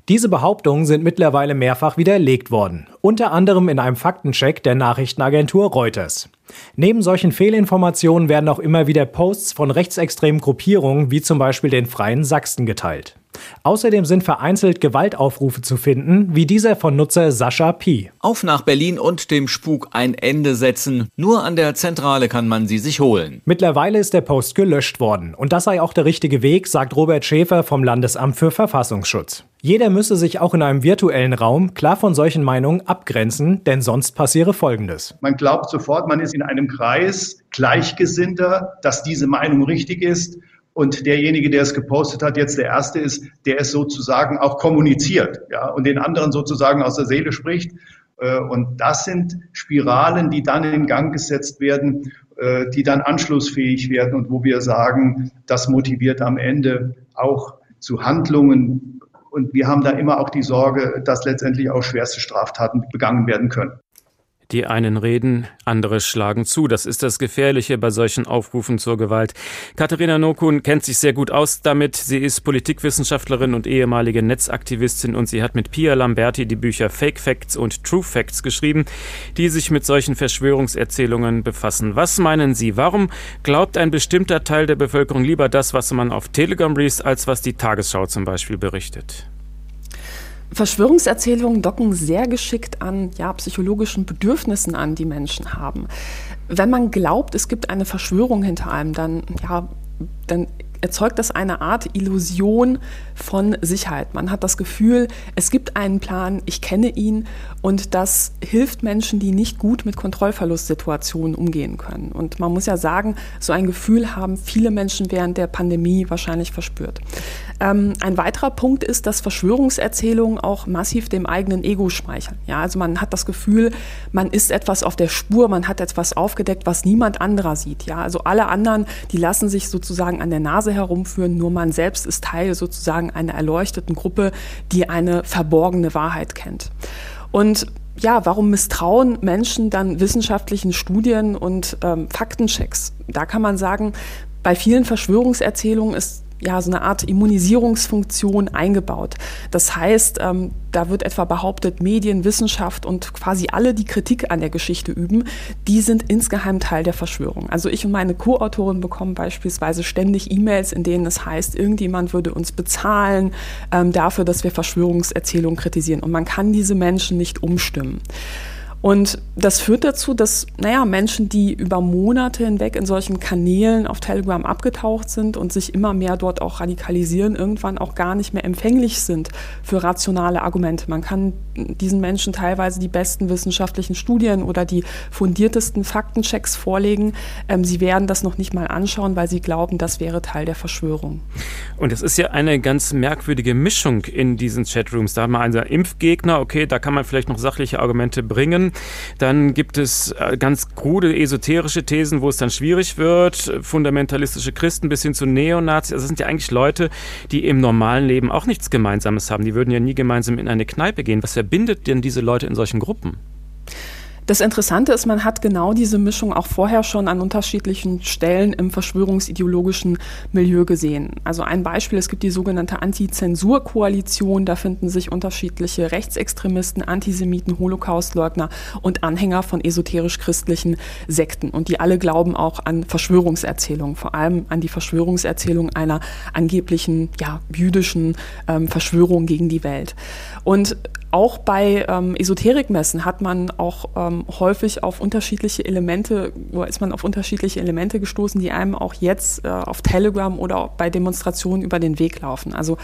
Diese Behauptungen sind mittlerweile mehrfach widerlegt worden, unter anderem in einem Faktencheck der Nachrichtenagentur Reuters. Neben solchen Fehlinformationen werden auch immer wieder Posts von rechtsextremen Gruppierungen wie zum Beispiel den Freien Sachsen geteilt. Außerdem sind vereinzelt Gewaltaufrufe zu finden, wie dieser von Nutzer Sascha P. Auf nach Berlin und dem Spuk ein Ende setzen. Nur an der Zentrale kann man sie sich holen. Mittlerweile ist der Post gelöscht worden. Und das sei auch der richtige Weg, sagt Robert Schäfer vom Landesamt für Verfassungsschutz. Jeder müsse sich auch in einem virtuellen Raum klar von solchen Meinungen abgrenzen, denn sonst passiere Folgendes. Man glaubt sofort, man ist in einem Kreis Gleichgesinnter, dass diese Meinung richtig ist und derjenige, der es gepostet hat, jetzt der Erste ist, der es sozusagen auch kommuniziert ja, und den anderen sozusagen aus der Seele spricht. Äh, und das sind Spiralen, die dann in Gang gesetzt werden, äh, die dann anschlussfähig werden und wo wir sagen, das motiviert am Ende auch zu Handlungen. Und wir haben da immer auch die Sorge, dass letztendlich auch schwerste Straftaten begangen werden können. Die einen reden, andere schlagen zu. Das ist das Gefährliche bei solchen Aufrufen zur Gewalt. Katharina Nokun kennt sich sehr gut aus damit. Sie ist Politikwissenschaftlerin und ehemalige Netzaktivistin und sie hat mit Pia Lamberti die Bücher Fake Facts und True Facts geschrieben, die sich mit solchen Verschwörungserzählungen befassen. Was meinen Sie? Warum glaubt ein bestimmter Teil der Bevölkerung lieber das, was man auf Telegram liest, als was die Tagesschau zum Beispiel berichtet? Verschwörungserzählungen docken sehr geschickt an ja, psychologischen Bedürfnissen an, die Menschen haben. Wenn man glaubt, es gibt eine Verschwörung hinter einem, dann, ja, dann erzeugt das eine Art Illusion von Sicherheit. Man hat das Gefühl, es gibt einen Plan, ich kenne ihn und das hilft Menschen, die nicht gut mit Kontrollverlustsituationen umgehen können. Und man muss ja sagen, so ein Gefühl haben viele Menschen während der Pandemie wahrscheinlich verspürt. Ähm, ein weiterer Punkt ist, dass Verschwörungserzählungen auch massiv dem eigenen Ego schmeicheln. Ja, also man hat das Gefühl, man ist etwas auf der Spur, man hat etwas aufgedeckt, was niemand anderer sieht. Ja, also alle anderen, die lassen sich sozusagen an der Nase herumführen, nur man selbst ist Teil sozusagen einer erleuchteten Gruppe, die eine verborgene Wahrheit kennt. Und ja, warum misstrauen Menschen dann wissenschaftlichen Studien und ähm, Faktenchecks? Da kann man sagen, bei vielen Verschwörungserzählungen ist ja, so eine Art Immunisierungsfunktion eingebaut. Das heißt, ähm, da wird etwa behauptet, Medien, Wissenschaft und quasi alle, die Kritik an der Geschichte üben, die sind insgeheim Teil der Verschwörung. Also ich und meine Co-Autorin bekommen beispielsweise ständig E-Mails, in denen es heißt, irgendjemand würde uns bezahlen ähm, dafür, dass wir Verschwörungserzählungen kritisieren. Und man kann diese Menschen nicht umstimmen. Und das führt dazu, dass, naja, Menschen, die über Monate hinweg in solchen Kanälen auf Telegram abgetaucht sind und sich immer mehr dort auch radikalisieren, irgendwann auch gar nicht mehr empfänglich sind für rationale Argumente. Man kann diesen Menschen teilweise die besten wissenschaftlichen Studien oder die fundiertesten Faktenchecks vorlegen. Ähm, sie werden das noch nicht mal anschauen, weil sie glauben, das wäre Teil der Verschwörung. Und es ist ja eine ganz merkwürdige Mischung in diesen Chatrooms. Da haben wir einen Impfgegner, okay, da kann man vielleicht noch sachliche Argumente bringen. Dann gibt es äh, ganz krude esoterische Thesen, wo es dann schwierig wird. Fundamentalistische Christen bis hin zu Neonazis. Also das sind ja eigentlich Leute, die im normalen Leben auch nichts Gemeinsames haben. Die würden ja nie gemeinsam in eine Kneipe gehen. Was verbindet denn diese Leute in solchen Gruppen? Das Interessante ist, man hat genau diese Mischung auch vorher schon an unterschiedlichen Stellen im verschwörungsideologischen Milieu gesehen. Also ein Beispiel, es gibt die sogenannte Anti-Zensur-Koalition, da finden sich unterschiedliche Rechtsextremisten, Antisemiten, Holocaustleugner und Anhänger von esoterisch-christlichen Sekten. Und die alle glauben auch an Verschwörungserzählungen, vor allem an die Verschwörungserzählung einer angeblichen ja, jüdischen ähm, Verschwörung gegen die Welt. Und auch bei ähm, Esoterikmessen hat man auch ähm, häufig auf unterschiedliche Elemente, oder ist man auf unterschiedliche Elemente gestoßen, die einem auch jetzt äh, auf Telegram oder bei Demonstrationen über den Weg laufen. Also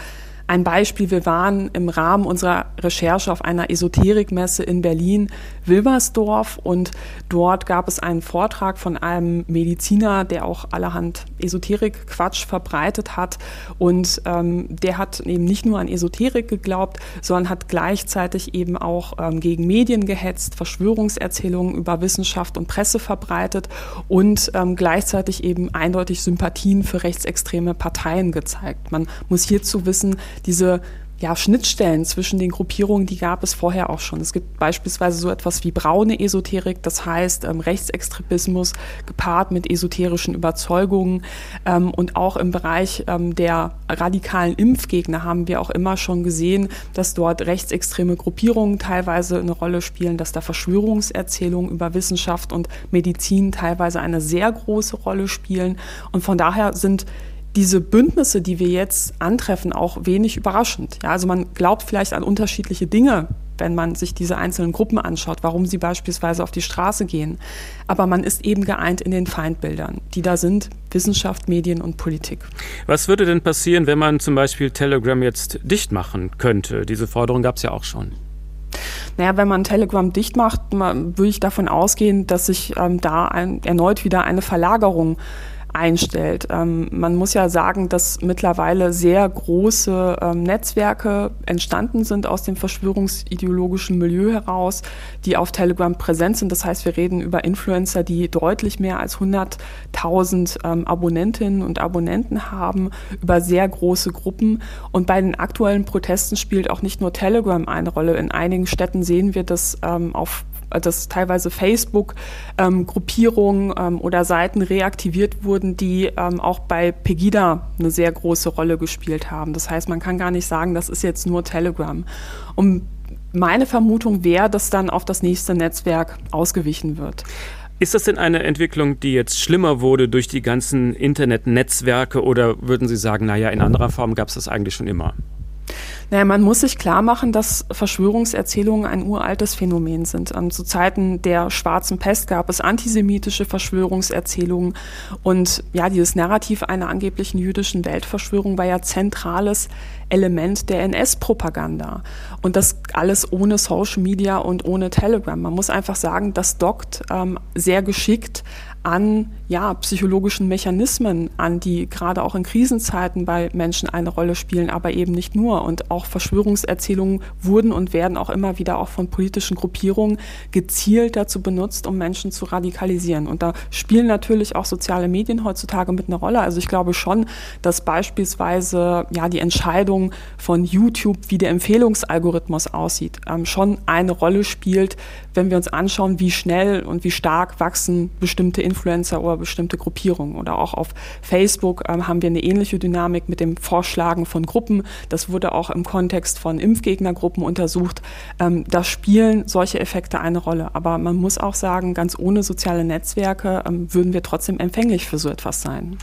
ein Beispiel, wir waren im Rahmen unserer Recherche auf einer Esoterikmesse in Berlin, Wilmersdorf, und dort gab es einen Vortrag von einem Mediziner, der auch allerhand Esoterik-Quatsch verbreitet hat. Und ähm, der hat eben nicht nur an Esoterik geglaubt, sondern hat gleichzeitig eben auch ähm, gegen Medien gehetzt, Verschwörungserzählungen über Wissenschaft und Presse verbreitet und ähm, gleichzeitig eben eindeutig Sympathien für rechtsextreme Parteien gezeigt. Man muss hierzu wissen, diese ja, Schnittstellen zwischen den Gruppierungen, die gab es vorher auch schon. Es gibt beispielsweise so etwas wie braune Esoterik, das heißt ähm, Rechtsextremismus gepaart mit esoterischen Überzeugungen. Ähm, und auch im Bereich ähm, der radikalen Impfgegner haben wir auch immer schon gesehen, dass dort rechtsextreme Gruppierungen teilweise eine Rolle spielen, dass da Verschwörungserzählungen über Wissenschaft und Medizin teilweise eine sehr große Rolle spielen. Und von daher sind diese Bündnisse, die wir jetzt antreffen, auch wenig überraschend. Ja, also man glaubt vielleicht an unterschiedliche Dinge, wenn man sich diese einzelnen Gruppen anschaut, warum sie beispielsweise auf die Straße gehen. Aber man ist eben geeint in den Feindbildern, die da sind, Wissenschaft, Medien und Politik. Was würde denn passieren, wenn man zum Beispiel Telegram jetzt dicht machen könnte? Diese Forderung gab es ja auch schon. Naja, wenn man Telegram dicht macht, würde ich davon ausgehen, dass sich ähm, da ein, erneut wieder eine Verlagerung einstellt. Ähm, man muss ja sagen, dass mittlerweile sehr große ähm, Netzwerke entstanden sind aus dem verschwörungsideologischen Milieu heraus, die auf Telegram präsent sind. Das heißt, wir reden über Influencer, die deutlich mehr als 100.000 ähm, Abonnentinnen und Abonnenten haben, über sehr große Gruppen. Und bei den aktuellen Protesten spielt auch nicht nur Telegram eine Rolle. In einigen Städten sehen wir das ähm, auf dass teilweise Facebook-Gruppierungen ähm, ähm, oder Seiten reaktiviert wurden, die ähm, auch bei Pegida eine sehr große Rolle gespielt haben. Das heißt, man kann gar nicht sagen, das ist jetzt nur Telegram. Und meine Vermutung wäre, dass dann auf das nächste Netzwerk ausgewichen wird. Ist das denn eine Entwicklung, die jetzt schlimmer wurde durch die ganzen Internetnetzwerke oder würden Sie sagen, naja, in anderer Form gab es das eigentlich schon immer? Naja, man muss sich klar machen, dass Verschwörungserzählungen ein uraltes Phänomen sind. Ähm, zu Zeiten der schwarzen Pest gab es antisemitische Verschwörungserzählungen und ja, dieses Narrativ einer angeblichen jüdischen Weltverschwörung war ja zentrales Element der NS-Propaganda. Und das alles ohne Social Media und ohne Telegram. Man muss einfach sagen, das dockt ähm, sehr geschickt an ja, psychologischen Mechanismen an, die gerade auch in Krisenzeiten bei Menschen eine Rolle spielen, aber eben nicht nur. Und auch Verschwörungserzählungen wurden und werden auch immer wieder auch von politischen Gruppierungen gezielt dazu benutzt, um Menschen zu radikalisieren. Und da spielen natürlich auch soziale Medien heutzutage mit einer Rolle. Also ich glaube schon, dass beispielsweise ja die Entscheidung von YouTube, wie der Empfehlungsalgorithmus aussieht, ähm, schon eine Rolle spielt, wenn wir uns anschauen, wie schnell und wie stark wachsen bestimmte Influencer oder bestimmte Gruppierungen. Oder auch auf Facebook ähm, haben wir eine ähnliche Dynamik mit dem Vorschlagen von Gruppen. Das wurde auch im Kontext von Impfgegnergruppen untersucht. Ähm, da spielen solche Effekte eine Rolle. Aber man muss auch sagen, ganz ohne soziale Netzwerke ähm, würden wir trotzdem empfänglich für so etwas sein.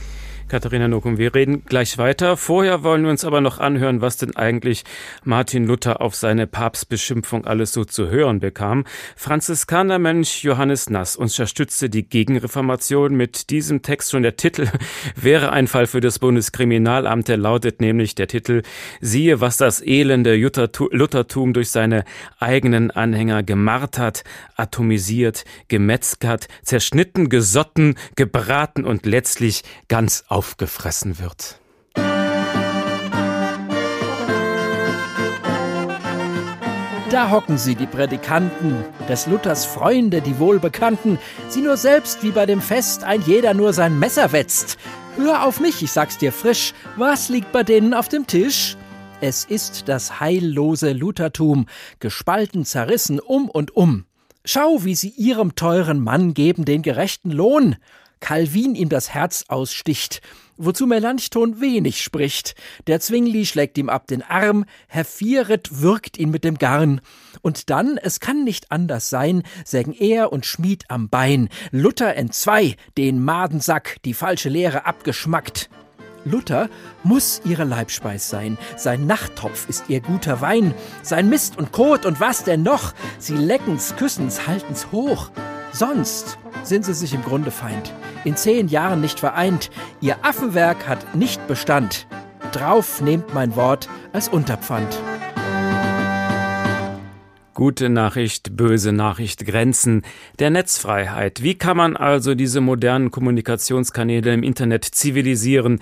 Katharina Nokum, wir reden gleich weiter. Vorher wollen wir uns aber noch anhören, was denn eigentlich Martin Luther auf seine Papstbeschimpfung alles so zu hören bekam. Franziskanermönch Johannes Nass unterstützte die Gegenreformation mit diesem Text. Schon der Titel wäre ein Fall für das Bundeskriminalamt. Der lautet nämlich der Titel Siehe, was das elende Luthertum durch seine eigenen Anhänger gemartert, atomisiert, gemetzgert, zerschnitten, gesotten, gebraten und letztlich ganz aufgefressen wird. Da hocken sie, die Prädikanten, des Luthers Freunde, die Wohlbekannten, sie nur selbst wie bei dem Fest ein jeder nur sein Messer wetzt. Hör auf mich, ich sag's dir frisch, was liegt bei denen auf dem Tisch? Es ist das heillose Luthertum, gespalten, zerrissen um und um. Schau, wie sie ihrem teuren Mann geben den gerechten Lohn. Calvin ihm das Herz aussticht, wozu Melanchthon wenig spricht. Der Zwingli schlägt ihm ab den Arm, Herr Vieret würgt ihn mit dem Garn. Und dann, es kann nicht anders sein, sägen er und Schmied am Bein, Luther entzwei, den Madensack, die falsche Lehre abgeschmackt. Luther muss ihre Leibspeis sein, sein Nachttopf ist ihr guter Wein, sein Mist und Kot und was denn noch? Sie lecken's, küssen's, halten's hoch. Sonst sind sie sich im Grunde Feind, in zehn Jahren nicht vereint, ihr Affenwerk hat nicht Bestand. Drauf nehmt mein Wort als Unterpfand. Gute Nachricht, böse Nachricht, Grenzen der Netzfreiheit. Wie kann man also diese modernen Kommunikationskanäle im Internet zivilisieren?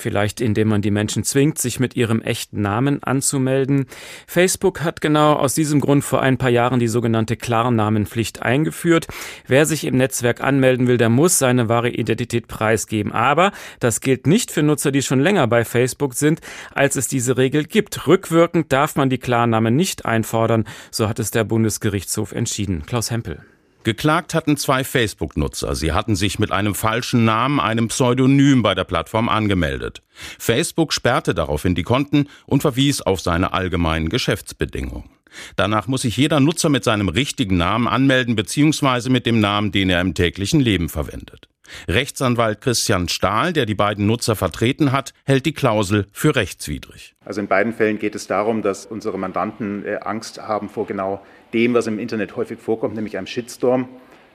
Vielleicht indem man die Menschen zwingt, sich mit ihrem echten Namen anzumelden. Facebook hat genau aus diesem Grund vor ein paar Jahren die sogenannte Klarnamenpflicht eingeführt. Wer sich im Netzwerk anmelden will, der muss seine wahre Identität preisgeben. Aber das gilt nicht für Nutzer, die schon länger bei Facebook sind, als es diese Regel gibt. Rückwirkend darf man die Klarnamen nicht einfordern, so hat es der Bundesgerichtshof entschieden. Klaus Hempel. Geklagt hatten zwei Facebook-Nutzer. Sie hatten sich mit einem falschen Namen, einem Pseudonym bei der Plattform angemeldet. Facebook sperrte daraufhin die Konten und verwies auf seine allgemeinen Geschäftsbedingungen. Danach muss sich jeder Nutzer mit seinem richtigen Namen anmelden bzw. mit dem Namen, den er im täglichen Leben verwendet. Rechtsanwalt Christian Stahl, der die beiden Nutzer vertreten hat, hält die Klausel für rechtswidrig. Also in beiden Fällen geht es darum, dass unsere Mandanten äh, Angst haben vor genau dem, was im Internet häufig vorkommt, nämlich einem Shitstorm.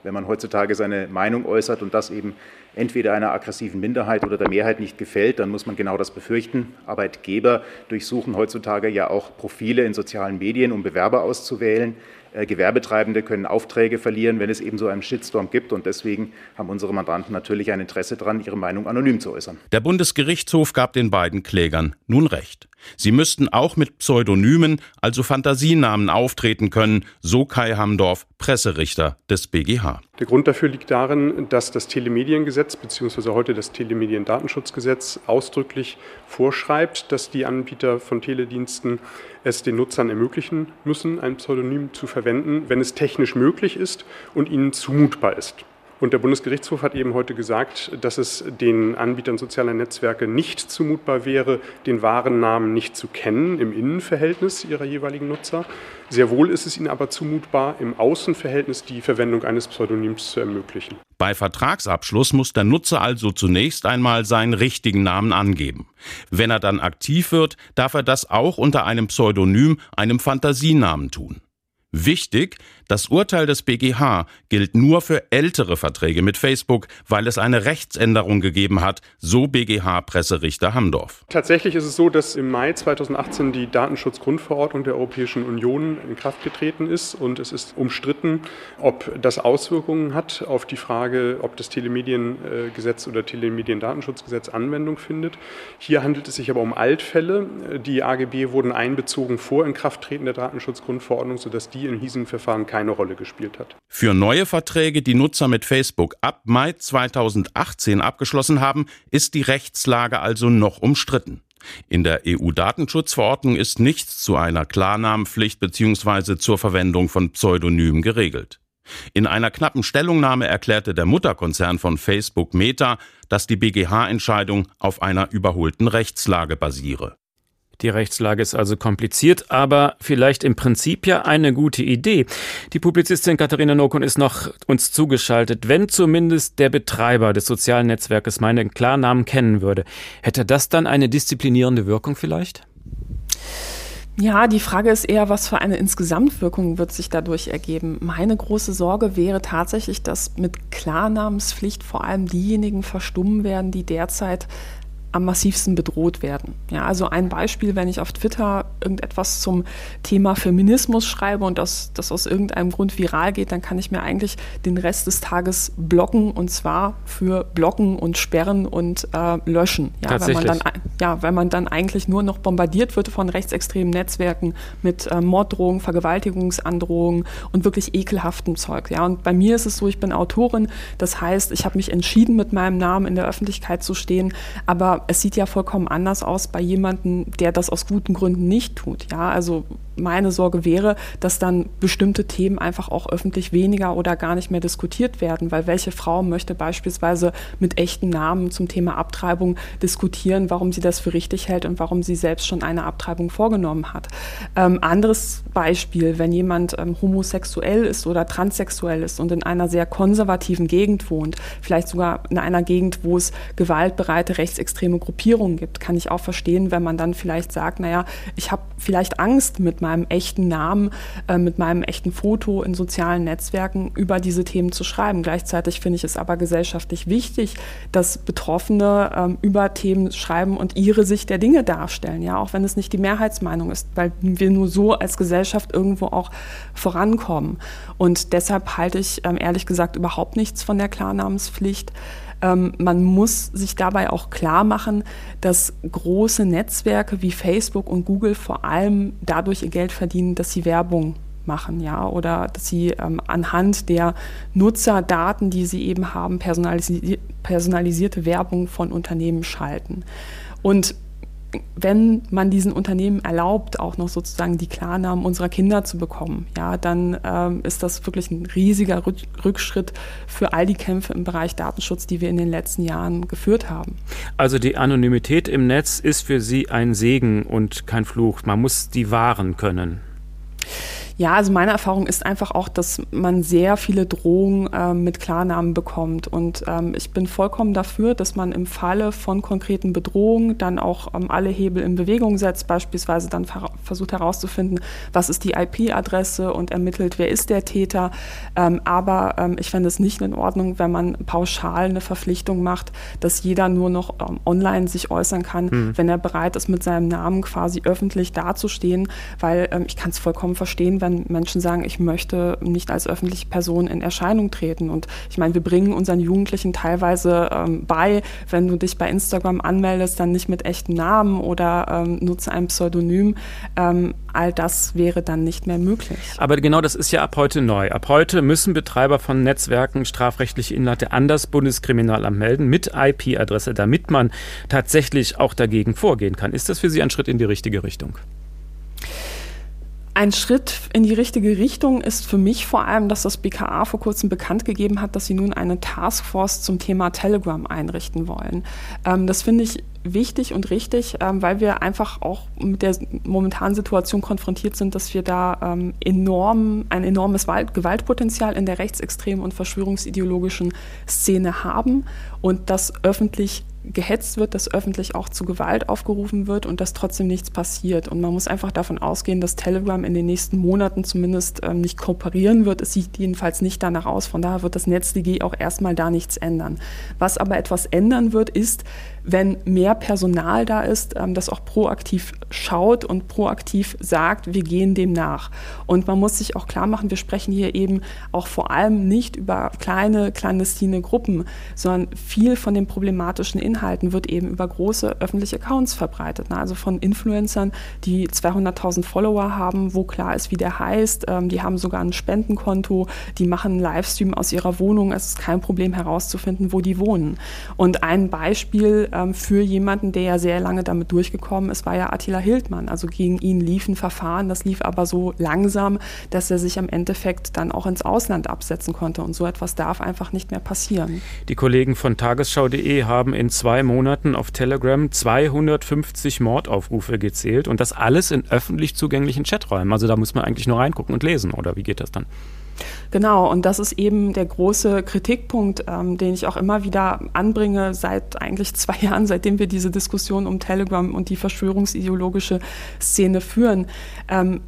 Wenn man heutzutage seine Meinung äußert und das eben entweder einer aggressiven Minderheit oder der Mehrheit nicht gefällt, dann muss man genau das befürchten. Arbeitgeber durchsuchen heutzutage ja auch Profile in sozialen Medien, um Bewerber auszuwählen. Äh, Gewerbetreibende können Aufträge verlieren, wenn es eben so einen Shitstorm gibt. Und deswegen haben unsere Mandanten natürlich ein Interesse daran, ihre Meinung anonym zu äußern. Der Bundesgerichtshof gab den beiden Klägern nun Recht. Sie müssten auch mit Pseudonymen, also Fantasienamen, auftreten können, so Kai Hamdorf, Presserichter des BGH. Der Grund dafür liegt darin, dass das Telemediengesetz bzw. heute das Telemediendatenschutzgesetz ausdrücklich vorschreibt, dass die Anbieter von Telediensten es den Nutzern ermöglichen müssen, ein Pseudonym zu verwenden, wenn es technisch möglich ist und ihnen zumutbar ist. Und der Bundesgerichtshof hat eben heute gesagt, dass es den Anbietern sozialer Netzwerke nicht zumutbar wäre, den wahren Namen nicht zu kennen im Innenverhältnis ihrer jeweiligen Nutzer. Sehr wohl ist es ihnen aber zumutbar, im Außenverhältnis die Verwendung eines Pseudonyms zu ermöglichen. Bei Vertragsabschluss muss der Nutzer also zunächst einmal seinen richtigen Namen angeben. Wenn er dann aktiv wird, darf er das auch unter einem Pseudonym, einem Fantasienamen tun. Wichtig, das Urteil des BGH gilt nur für ältere Verträge mit Facebook, weil es eine Rechtsänderung gegeben hat, so BGH-Presserichter Hamdorf. Tatsächlich ist es so, dass im Mai 2018 die Datenschutzgrundverordnung der Europäischen Union in Kraft getreten ist und es ist umstritten, ob das Auswirkungen hat auf die Frage, ob das Telemediengesetz oder Telemediendatenschutzgesetz Anwendung findet. Hier handelt es sich aber um Altfälle. Die AGB wurden einbezogen vor Inkrafttreten der Datenschutzgrundverordnung, sodass die in diesem Verfahren keine Rolle gespielt hat. Für neue Verträge, die Nutzer mit Facebook ab Mai 2018 abgeschlossen haben, ist die Rechtslage also noch umstritten. In der EU-Datenschutzverordnung ist nichts zu einer Klarnamenpflicht bzw. zur Verwendung von Pseudonymen geregelt. In einer knappen Stellungnahme erklärte der Mutterkonzern von Facebook Meta, dass die BGH-Entscheidung auf einer überholten Rechtslage basiere. Die Rechtslage ist also kompliziert, aber vielleicht im Prinzip ja eine gute Idee. Die Publizistin Katharina Nokun ist noch uns zugeschaltet. Wenn zumindest der Betreiber des sozialen Netzwerkes meinen Klarnamen kennen würde, hätte das dann eine disziplinierende Wirkung vielleicht? Ja, die Frage ist eher, was für eine Insgesamtwirkung wird sich dadurch ergeben. Meine große Sorge wäre tatsächlich, dass mit Klarnamenspflicht vor allem diejenigen verstummen werden, die derzeit am massivsten bedroht werden. Ja, also ein Beispiel, wenn ich auf Twitter irgendetwas zum Thema Feminismus schreibe und das, das aus irgendeinem Grund viral geht, dann kann ich mir eigentlich den Rest des Tages blocken und zwar für blocken und sperren und äh, löschen. Ja, wenn man dann, ja, wenn man dann eigentlich nur noch bombardiert wird von rechtsextremen Netzwerken mit äh, Morddrohungen, Vergewaltigungsandrohungen und wirklich ekelhaftem Zeug. Ja, und bei mir ist es so, ich bin Autorin, das heißt, ich habe mich entschieden, mit meinem Namen in der Öffentlichkeit zu stehen, aber es sieht ja vollkommen anders aus bei jemandem, der das aus guten Gründen nicht tut. Ja, also meine Sorge wäre, dass dann bestimmte Themen einfach auch öffentlich weniger oder gar nicht mehr diskutiert werden, weil welche Frau möchte beispielsweise mit echten Namen zum Thema Abtreibung diskutieren, warum sie das für richtig hält und warum sie selbst schon eine Abtreibung vorgenommen hat. Ähm, anderes Beispiel, wenn jemand ähm, homosexuell ist oder transsexuell ist und in einer sehr konservativen Gegend wohnt, vielleicht sogar in einer Gegend, wo es gewaltbereite rechtsextreme Gruppierungen gibt, kann ich auch verstehen, wenn man dann vielleicht sagt, naja, ich habe vielleicht Angst mit meinem echten Namen, äh, mit meinem echten Foto in sozialen Netzwerken über diese Themen zu schreiben. Gleichzeitig finde ich es aber gesellschaftlich wichtig, dass Betroffene ähm, über Themen schreiben und ihre Sicht der Dinge darstellen, ja, auch wenn es nicht die Mehrheitsmeinung ist, weil wir nur so als Gesellschaft irgendwo auch vorankommen. Und deshalb halte ich ähm, ehrlich gesagt überhaupt nichts von der Klarnamenspflicht. Ähm, man muss sich dabei auch klar machen, dass große Netzwerke wie Facebook und Google vor allem dadurch ihr Geld verdienen, dass sie Werbung machen, ja, oder dass sie ähm, anhand der Nutzerdaten, die sie eben haben, personalisi personalisierte Werbung von Unternehmen schalten. Und wenn man diesen Unternehmen erlaubt, auch noch sozusagen die Klarnamen unserer Kinder zu bekommen, ja, dann ähm, ist das wirklich ein riesiger Rückschritt für all die Kämpfe im Bereich Datenschutz, die wir in den letzten Jahren geführt haben. Also die Anonymität im Netz ist für Sie ein Segen und kein Fluch. Man muss die wahren können. Ja, also meine Erfahrung ist einfach auch, dass man sehr viele Drohungen äh, mit Klarnamen bekommt. Und ähm, ich bin vollkommen dafür, dass man im Falle von konkreten Bedrohungen dann auch ähm, alle Hebel in Bewegung setzt, beispielsweise dann versucht herauszufinden, was ist die IP-Adresse und ermittelt, wer ist der Täter. Ähm, aber ähm, ich fände es nicht in Ordnung, wenn man pauschal eine Verpflichtung macht, dass jeder nur noch ähm, online sich äußern kann, mhm. wenn er bereit ist, mit seinem Namen quasi öffentlich dazustehen, weil ähm, ich kann es vollkommen verstehen, wenn Menschen sagen, ich möchte nicht als öffentliche Person in Erscheinung treten. Und ich meine, wir bringen unseren Jugendlichen teilweise ähm, bei, wenn du dich bei Instagram anmeldest, dann nicht mit echten Namen oder ähm, nutze ein Pseudonym. Ähm, all das wäre dann nicht mehr möglich. Aber genau das ist ja ab heute neu. Ab heute müssen Betreiber von Netzwerken strafrechtliche Inhalte an das Bundeskriminalamt melden mit IP-Adresse, damit man tatsächlich auch dagegen vorgehen kann. Ist das für Sie ein Schritt in die richtige Richtung? Ein Schritt in die richtige Richtung ist für mich vor allem, dass das BKA vor kurzem bekannt gegeben hat, dass sie nun eine Taskforce zum Thema Telegram einrichten wollen. Ähm, das finde ich wichtig und richtig, ähm, weil wir einfach auch mit der momentanen Situation konfrontiert sind, dass wir da ähm, enorm, ein enormes Gewaltpotenzial in der rechtsextremen und verschwörungsideologischen Szene haben und das öffentlich gehetzt wird, dass öffentlich auch zu Gewalt aufgerufen wird und dass trotzdem nichts passiert. Und man muss einfach davon ausgehen, dass Telegram in den nächsten Monaten zumindest ähm, nicht kooperieren wird. Es sieht jedenfalls nicht danach aus. Von daher wird das NetzDG auch erstmal da nichts ändern. Was aber etwas ändern wird, ist, wenn mehr Personal da ist, ähm, das auch proaktiv schaut und proaktiv sagt, wir gehen dem nach. Und man muss sich auch klar machen, wir sprechen hier eben auch vor allem nicht über kleine, clandestine Gruppen, sondern viel von den problematischen Inhalten wird eben über große öffentliche Accounts verbreitet. Also von Influencern, die 200.000 Follower haben, wo klar ist, wie der heißt. Ähm, die haben sogar ein Spendenkonto, die machen einen Livestream aus ihrer Wohnung. Es ist kein Problem herauszufinden, wo die wohnen. Und ein Beispiel ähm, für jemanden, der ja sehr lange damit durchgekommen ist, war ja Attila Hildmann. Also gegen ihn lief ein Verfahren, das lief aber so langsam, dass er sich am Endeffekt dann auch ins Ausland absetzen konnte. Und so etwas darf einfach nicht mehr passieren. Die Kollegen von tagesschau.de haben in zwei Monaten auf Telegram 250 Mordaufrufe gezählt und das alles in öffentlich zugänglichen Chaträumen. Also da muss man eigentlich nur reingucken und lesen, oder wie geht das dann? Genau, und das ist eben der große Kritikpunkt, ähm, den ich auch immer wieder anbringe seit eigentlich zwei Jahren, seitdem wir diese Diskussion um Telegram und die verschwörungsideologische Szene führen. Ähm,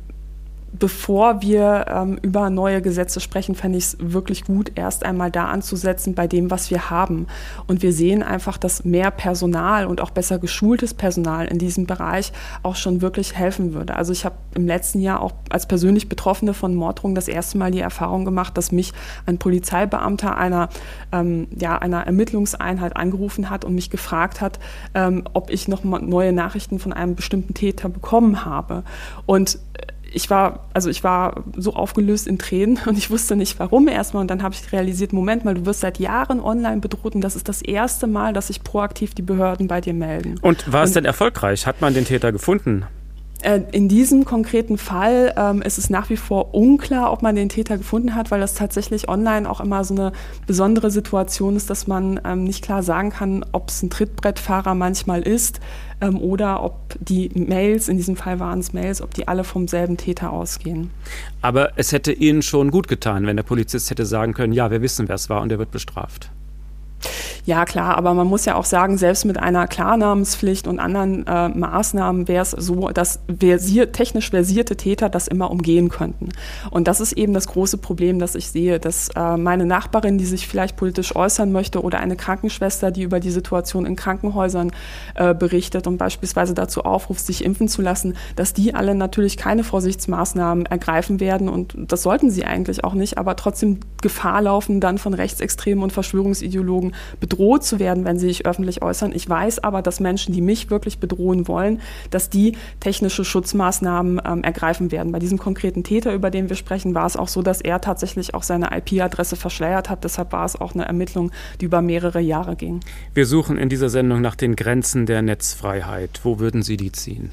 bevor wir ähm, über neue Gesetze sprechen, fände ich es wirklich gut, erst einmal da anzusetzen bei dem, was wir haben. Und wir sehen einfach, dass mehr Personal und auch besser geschultes Personal in diesem Bereich auch schon wirklich helfen würde. Also ich habe im letzten Jahr auch als persönlich Betroffene von Morddrohungen das erste Mal die Erfahrung gemacht, dass mich ein Polizeibeamter einer, ähm, ja, einer Ermittlungseinheit angerufen hat und mich gefragt hat, ähm, ob ich noch neue Nachrichten von einem bestimmten Täter bekommen habe. Und äh, ich war, also ich war so aufgelöst in Tränen und ich wusste nicht warum erstmal und dann habe ich realisiert, Moment mal, du wirst seit Jahren online bedroht und das ist das erste Mal, dass sich proaktiv die Behörden bei dir melden. Und war es denn erfolgreich? Hat man den Täter gefunden? Äh, in diesem konkreten Fall ähm, ist es nach wie vor unklar, ob man den Täter gefunden hat, weil das tatsächlich online auch immer so eine besondere Situation ist, dass man ähm, nicht klar sagen kann, ob es ein Trittbrettfahrer manchmal ist ähm, oder ob die Mails, in diesem Fall waren es Mails, ob die alle vom selben Täter ausgehen. Aber es hätte Ihnen schon gut getan, wenn der Polizist hätte sagen können, ja, wir wissen, wer es war und er wird bestraft. Ja, klar, aber man muss ja auch sagen, selbst mit einer Klarnamenspflicht und anderen äh, Maßnahmen wäre es so, dass versiert, technisch versierte Täter das immer umgehen könnten. Und das ist eben das große Problem, das ich sehe, dass äh, meine Nachbarin, die sich vielleicht politisch äußern möchte, oder eine Krankenschwester, die über die Situation in Krankenhäusern äh, berichtet und beispielsweise dazu aufruft, sich impfen zu lassen, dass die alle natürlich keine Vorsichtsmaßnahmen ergreifen werden und das sollten sie eigentlich auch nicht, aber trotzdem Gefahr laufen, dann von Rechtsextremen und Verschwörungsideologen bedroht bedroht zu werden, wenn sie sich öffentlich äußern. Ich weiß aber, dass Menschen, die mich wirklich bedrohen wollen, dass die technische Schutzmaßnahmen ähm, ergreifen werden. Bei diesem konkreten Täter, über den wir sprechen, war es auch so, dass er tatsächlich auch seine IP-Adresse verschleiert hat. Deshalb war es auch eine Ermittlung, die über mehrere Jahre ging. Wir suchen in dieser Sendung nach den Grenzen der Netzfreiheit. Wo würden Sie die ziehen?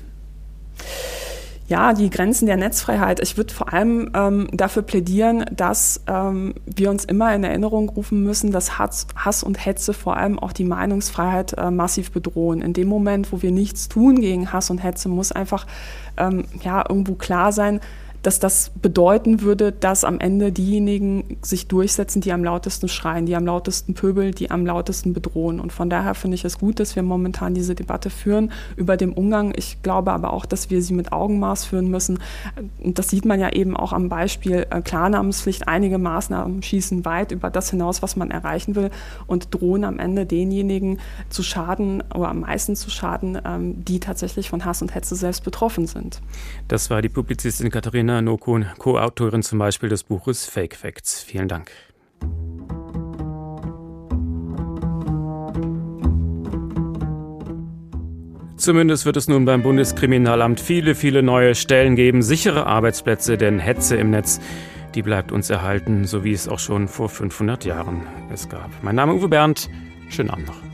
Ja, die Grenzen der Netzfreiheit. Ich würde vor allem ähm, dafür plädieren, dass ähm, wir uns immer in Erinnerung rufen müssen, dass Hass, Hass und Hetze vor allem auch die Meinungsfreiheit äh, massiv bedrohen. In dem Moment, wo wir nichts tun gegen Hass und Hetze, muss einfach ähm, ja irgendwo klar sein, dass das bedeuten würde, dass am Ende diejenigen sich durchsetzen, die am lautesten schreien, die am lautesten pöbeln, die am lautesten bedrohen. Und von daher finde ich es gut, dass wir momentan diese Debatte führen über den Umgang. Ich glaube aber auch, dass wir sie mit Augenmaß führen müssen. Und das sieht man ja eben auch am Beispiel äh, Klarnamenspflicht. Einige Maßnahmen schießen weit über das hinaus, was man erreichen will und drohen am Ende denjenigen zu schaden oder am meisten zu schaden, ähm, die tatsächlich von Hass und Hetze selbst betroffen sind. Das war die Publizistin Katharina Nina Nokun, Co-Autorin zum Beispiel des Buches Fake Facts. Vielen Dank. Zumindest wird es nun beim Bundeskriminalamt viele, viele neue Stellen geben, sichere Arbeitsplätze, denn Hetze im Netz, die bleibt uns erhalten, so wie es auch schon vor 500 Jahren es gab. Mein Name ist Uwe Bernd, schönen Abend noch.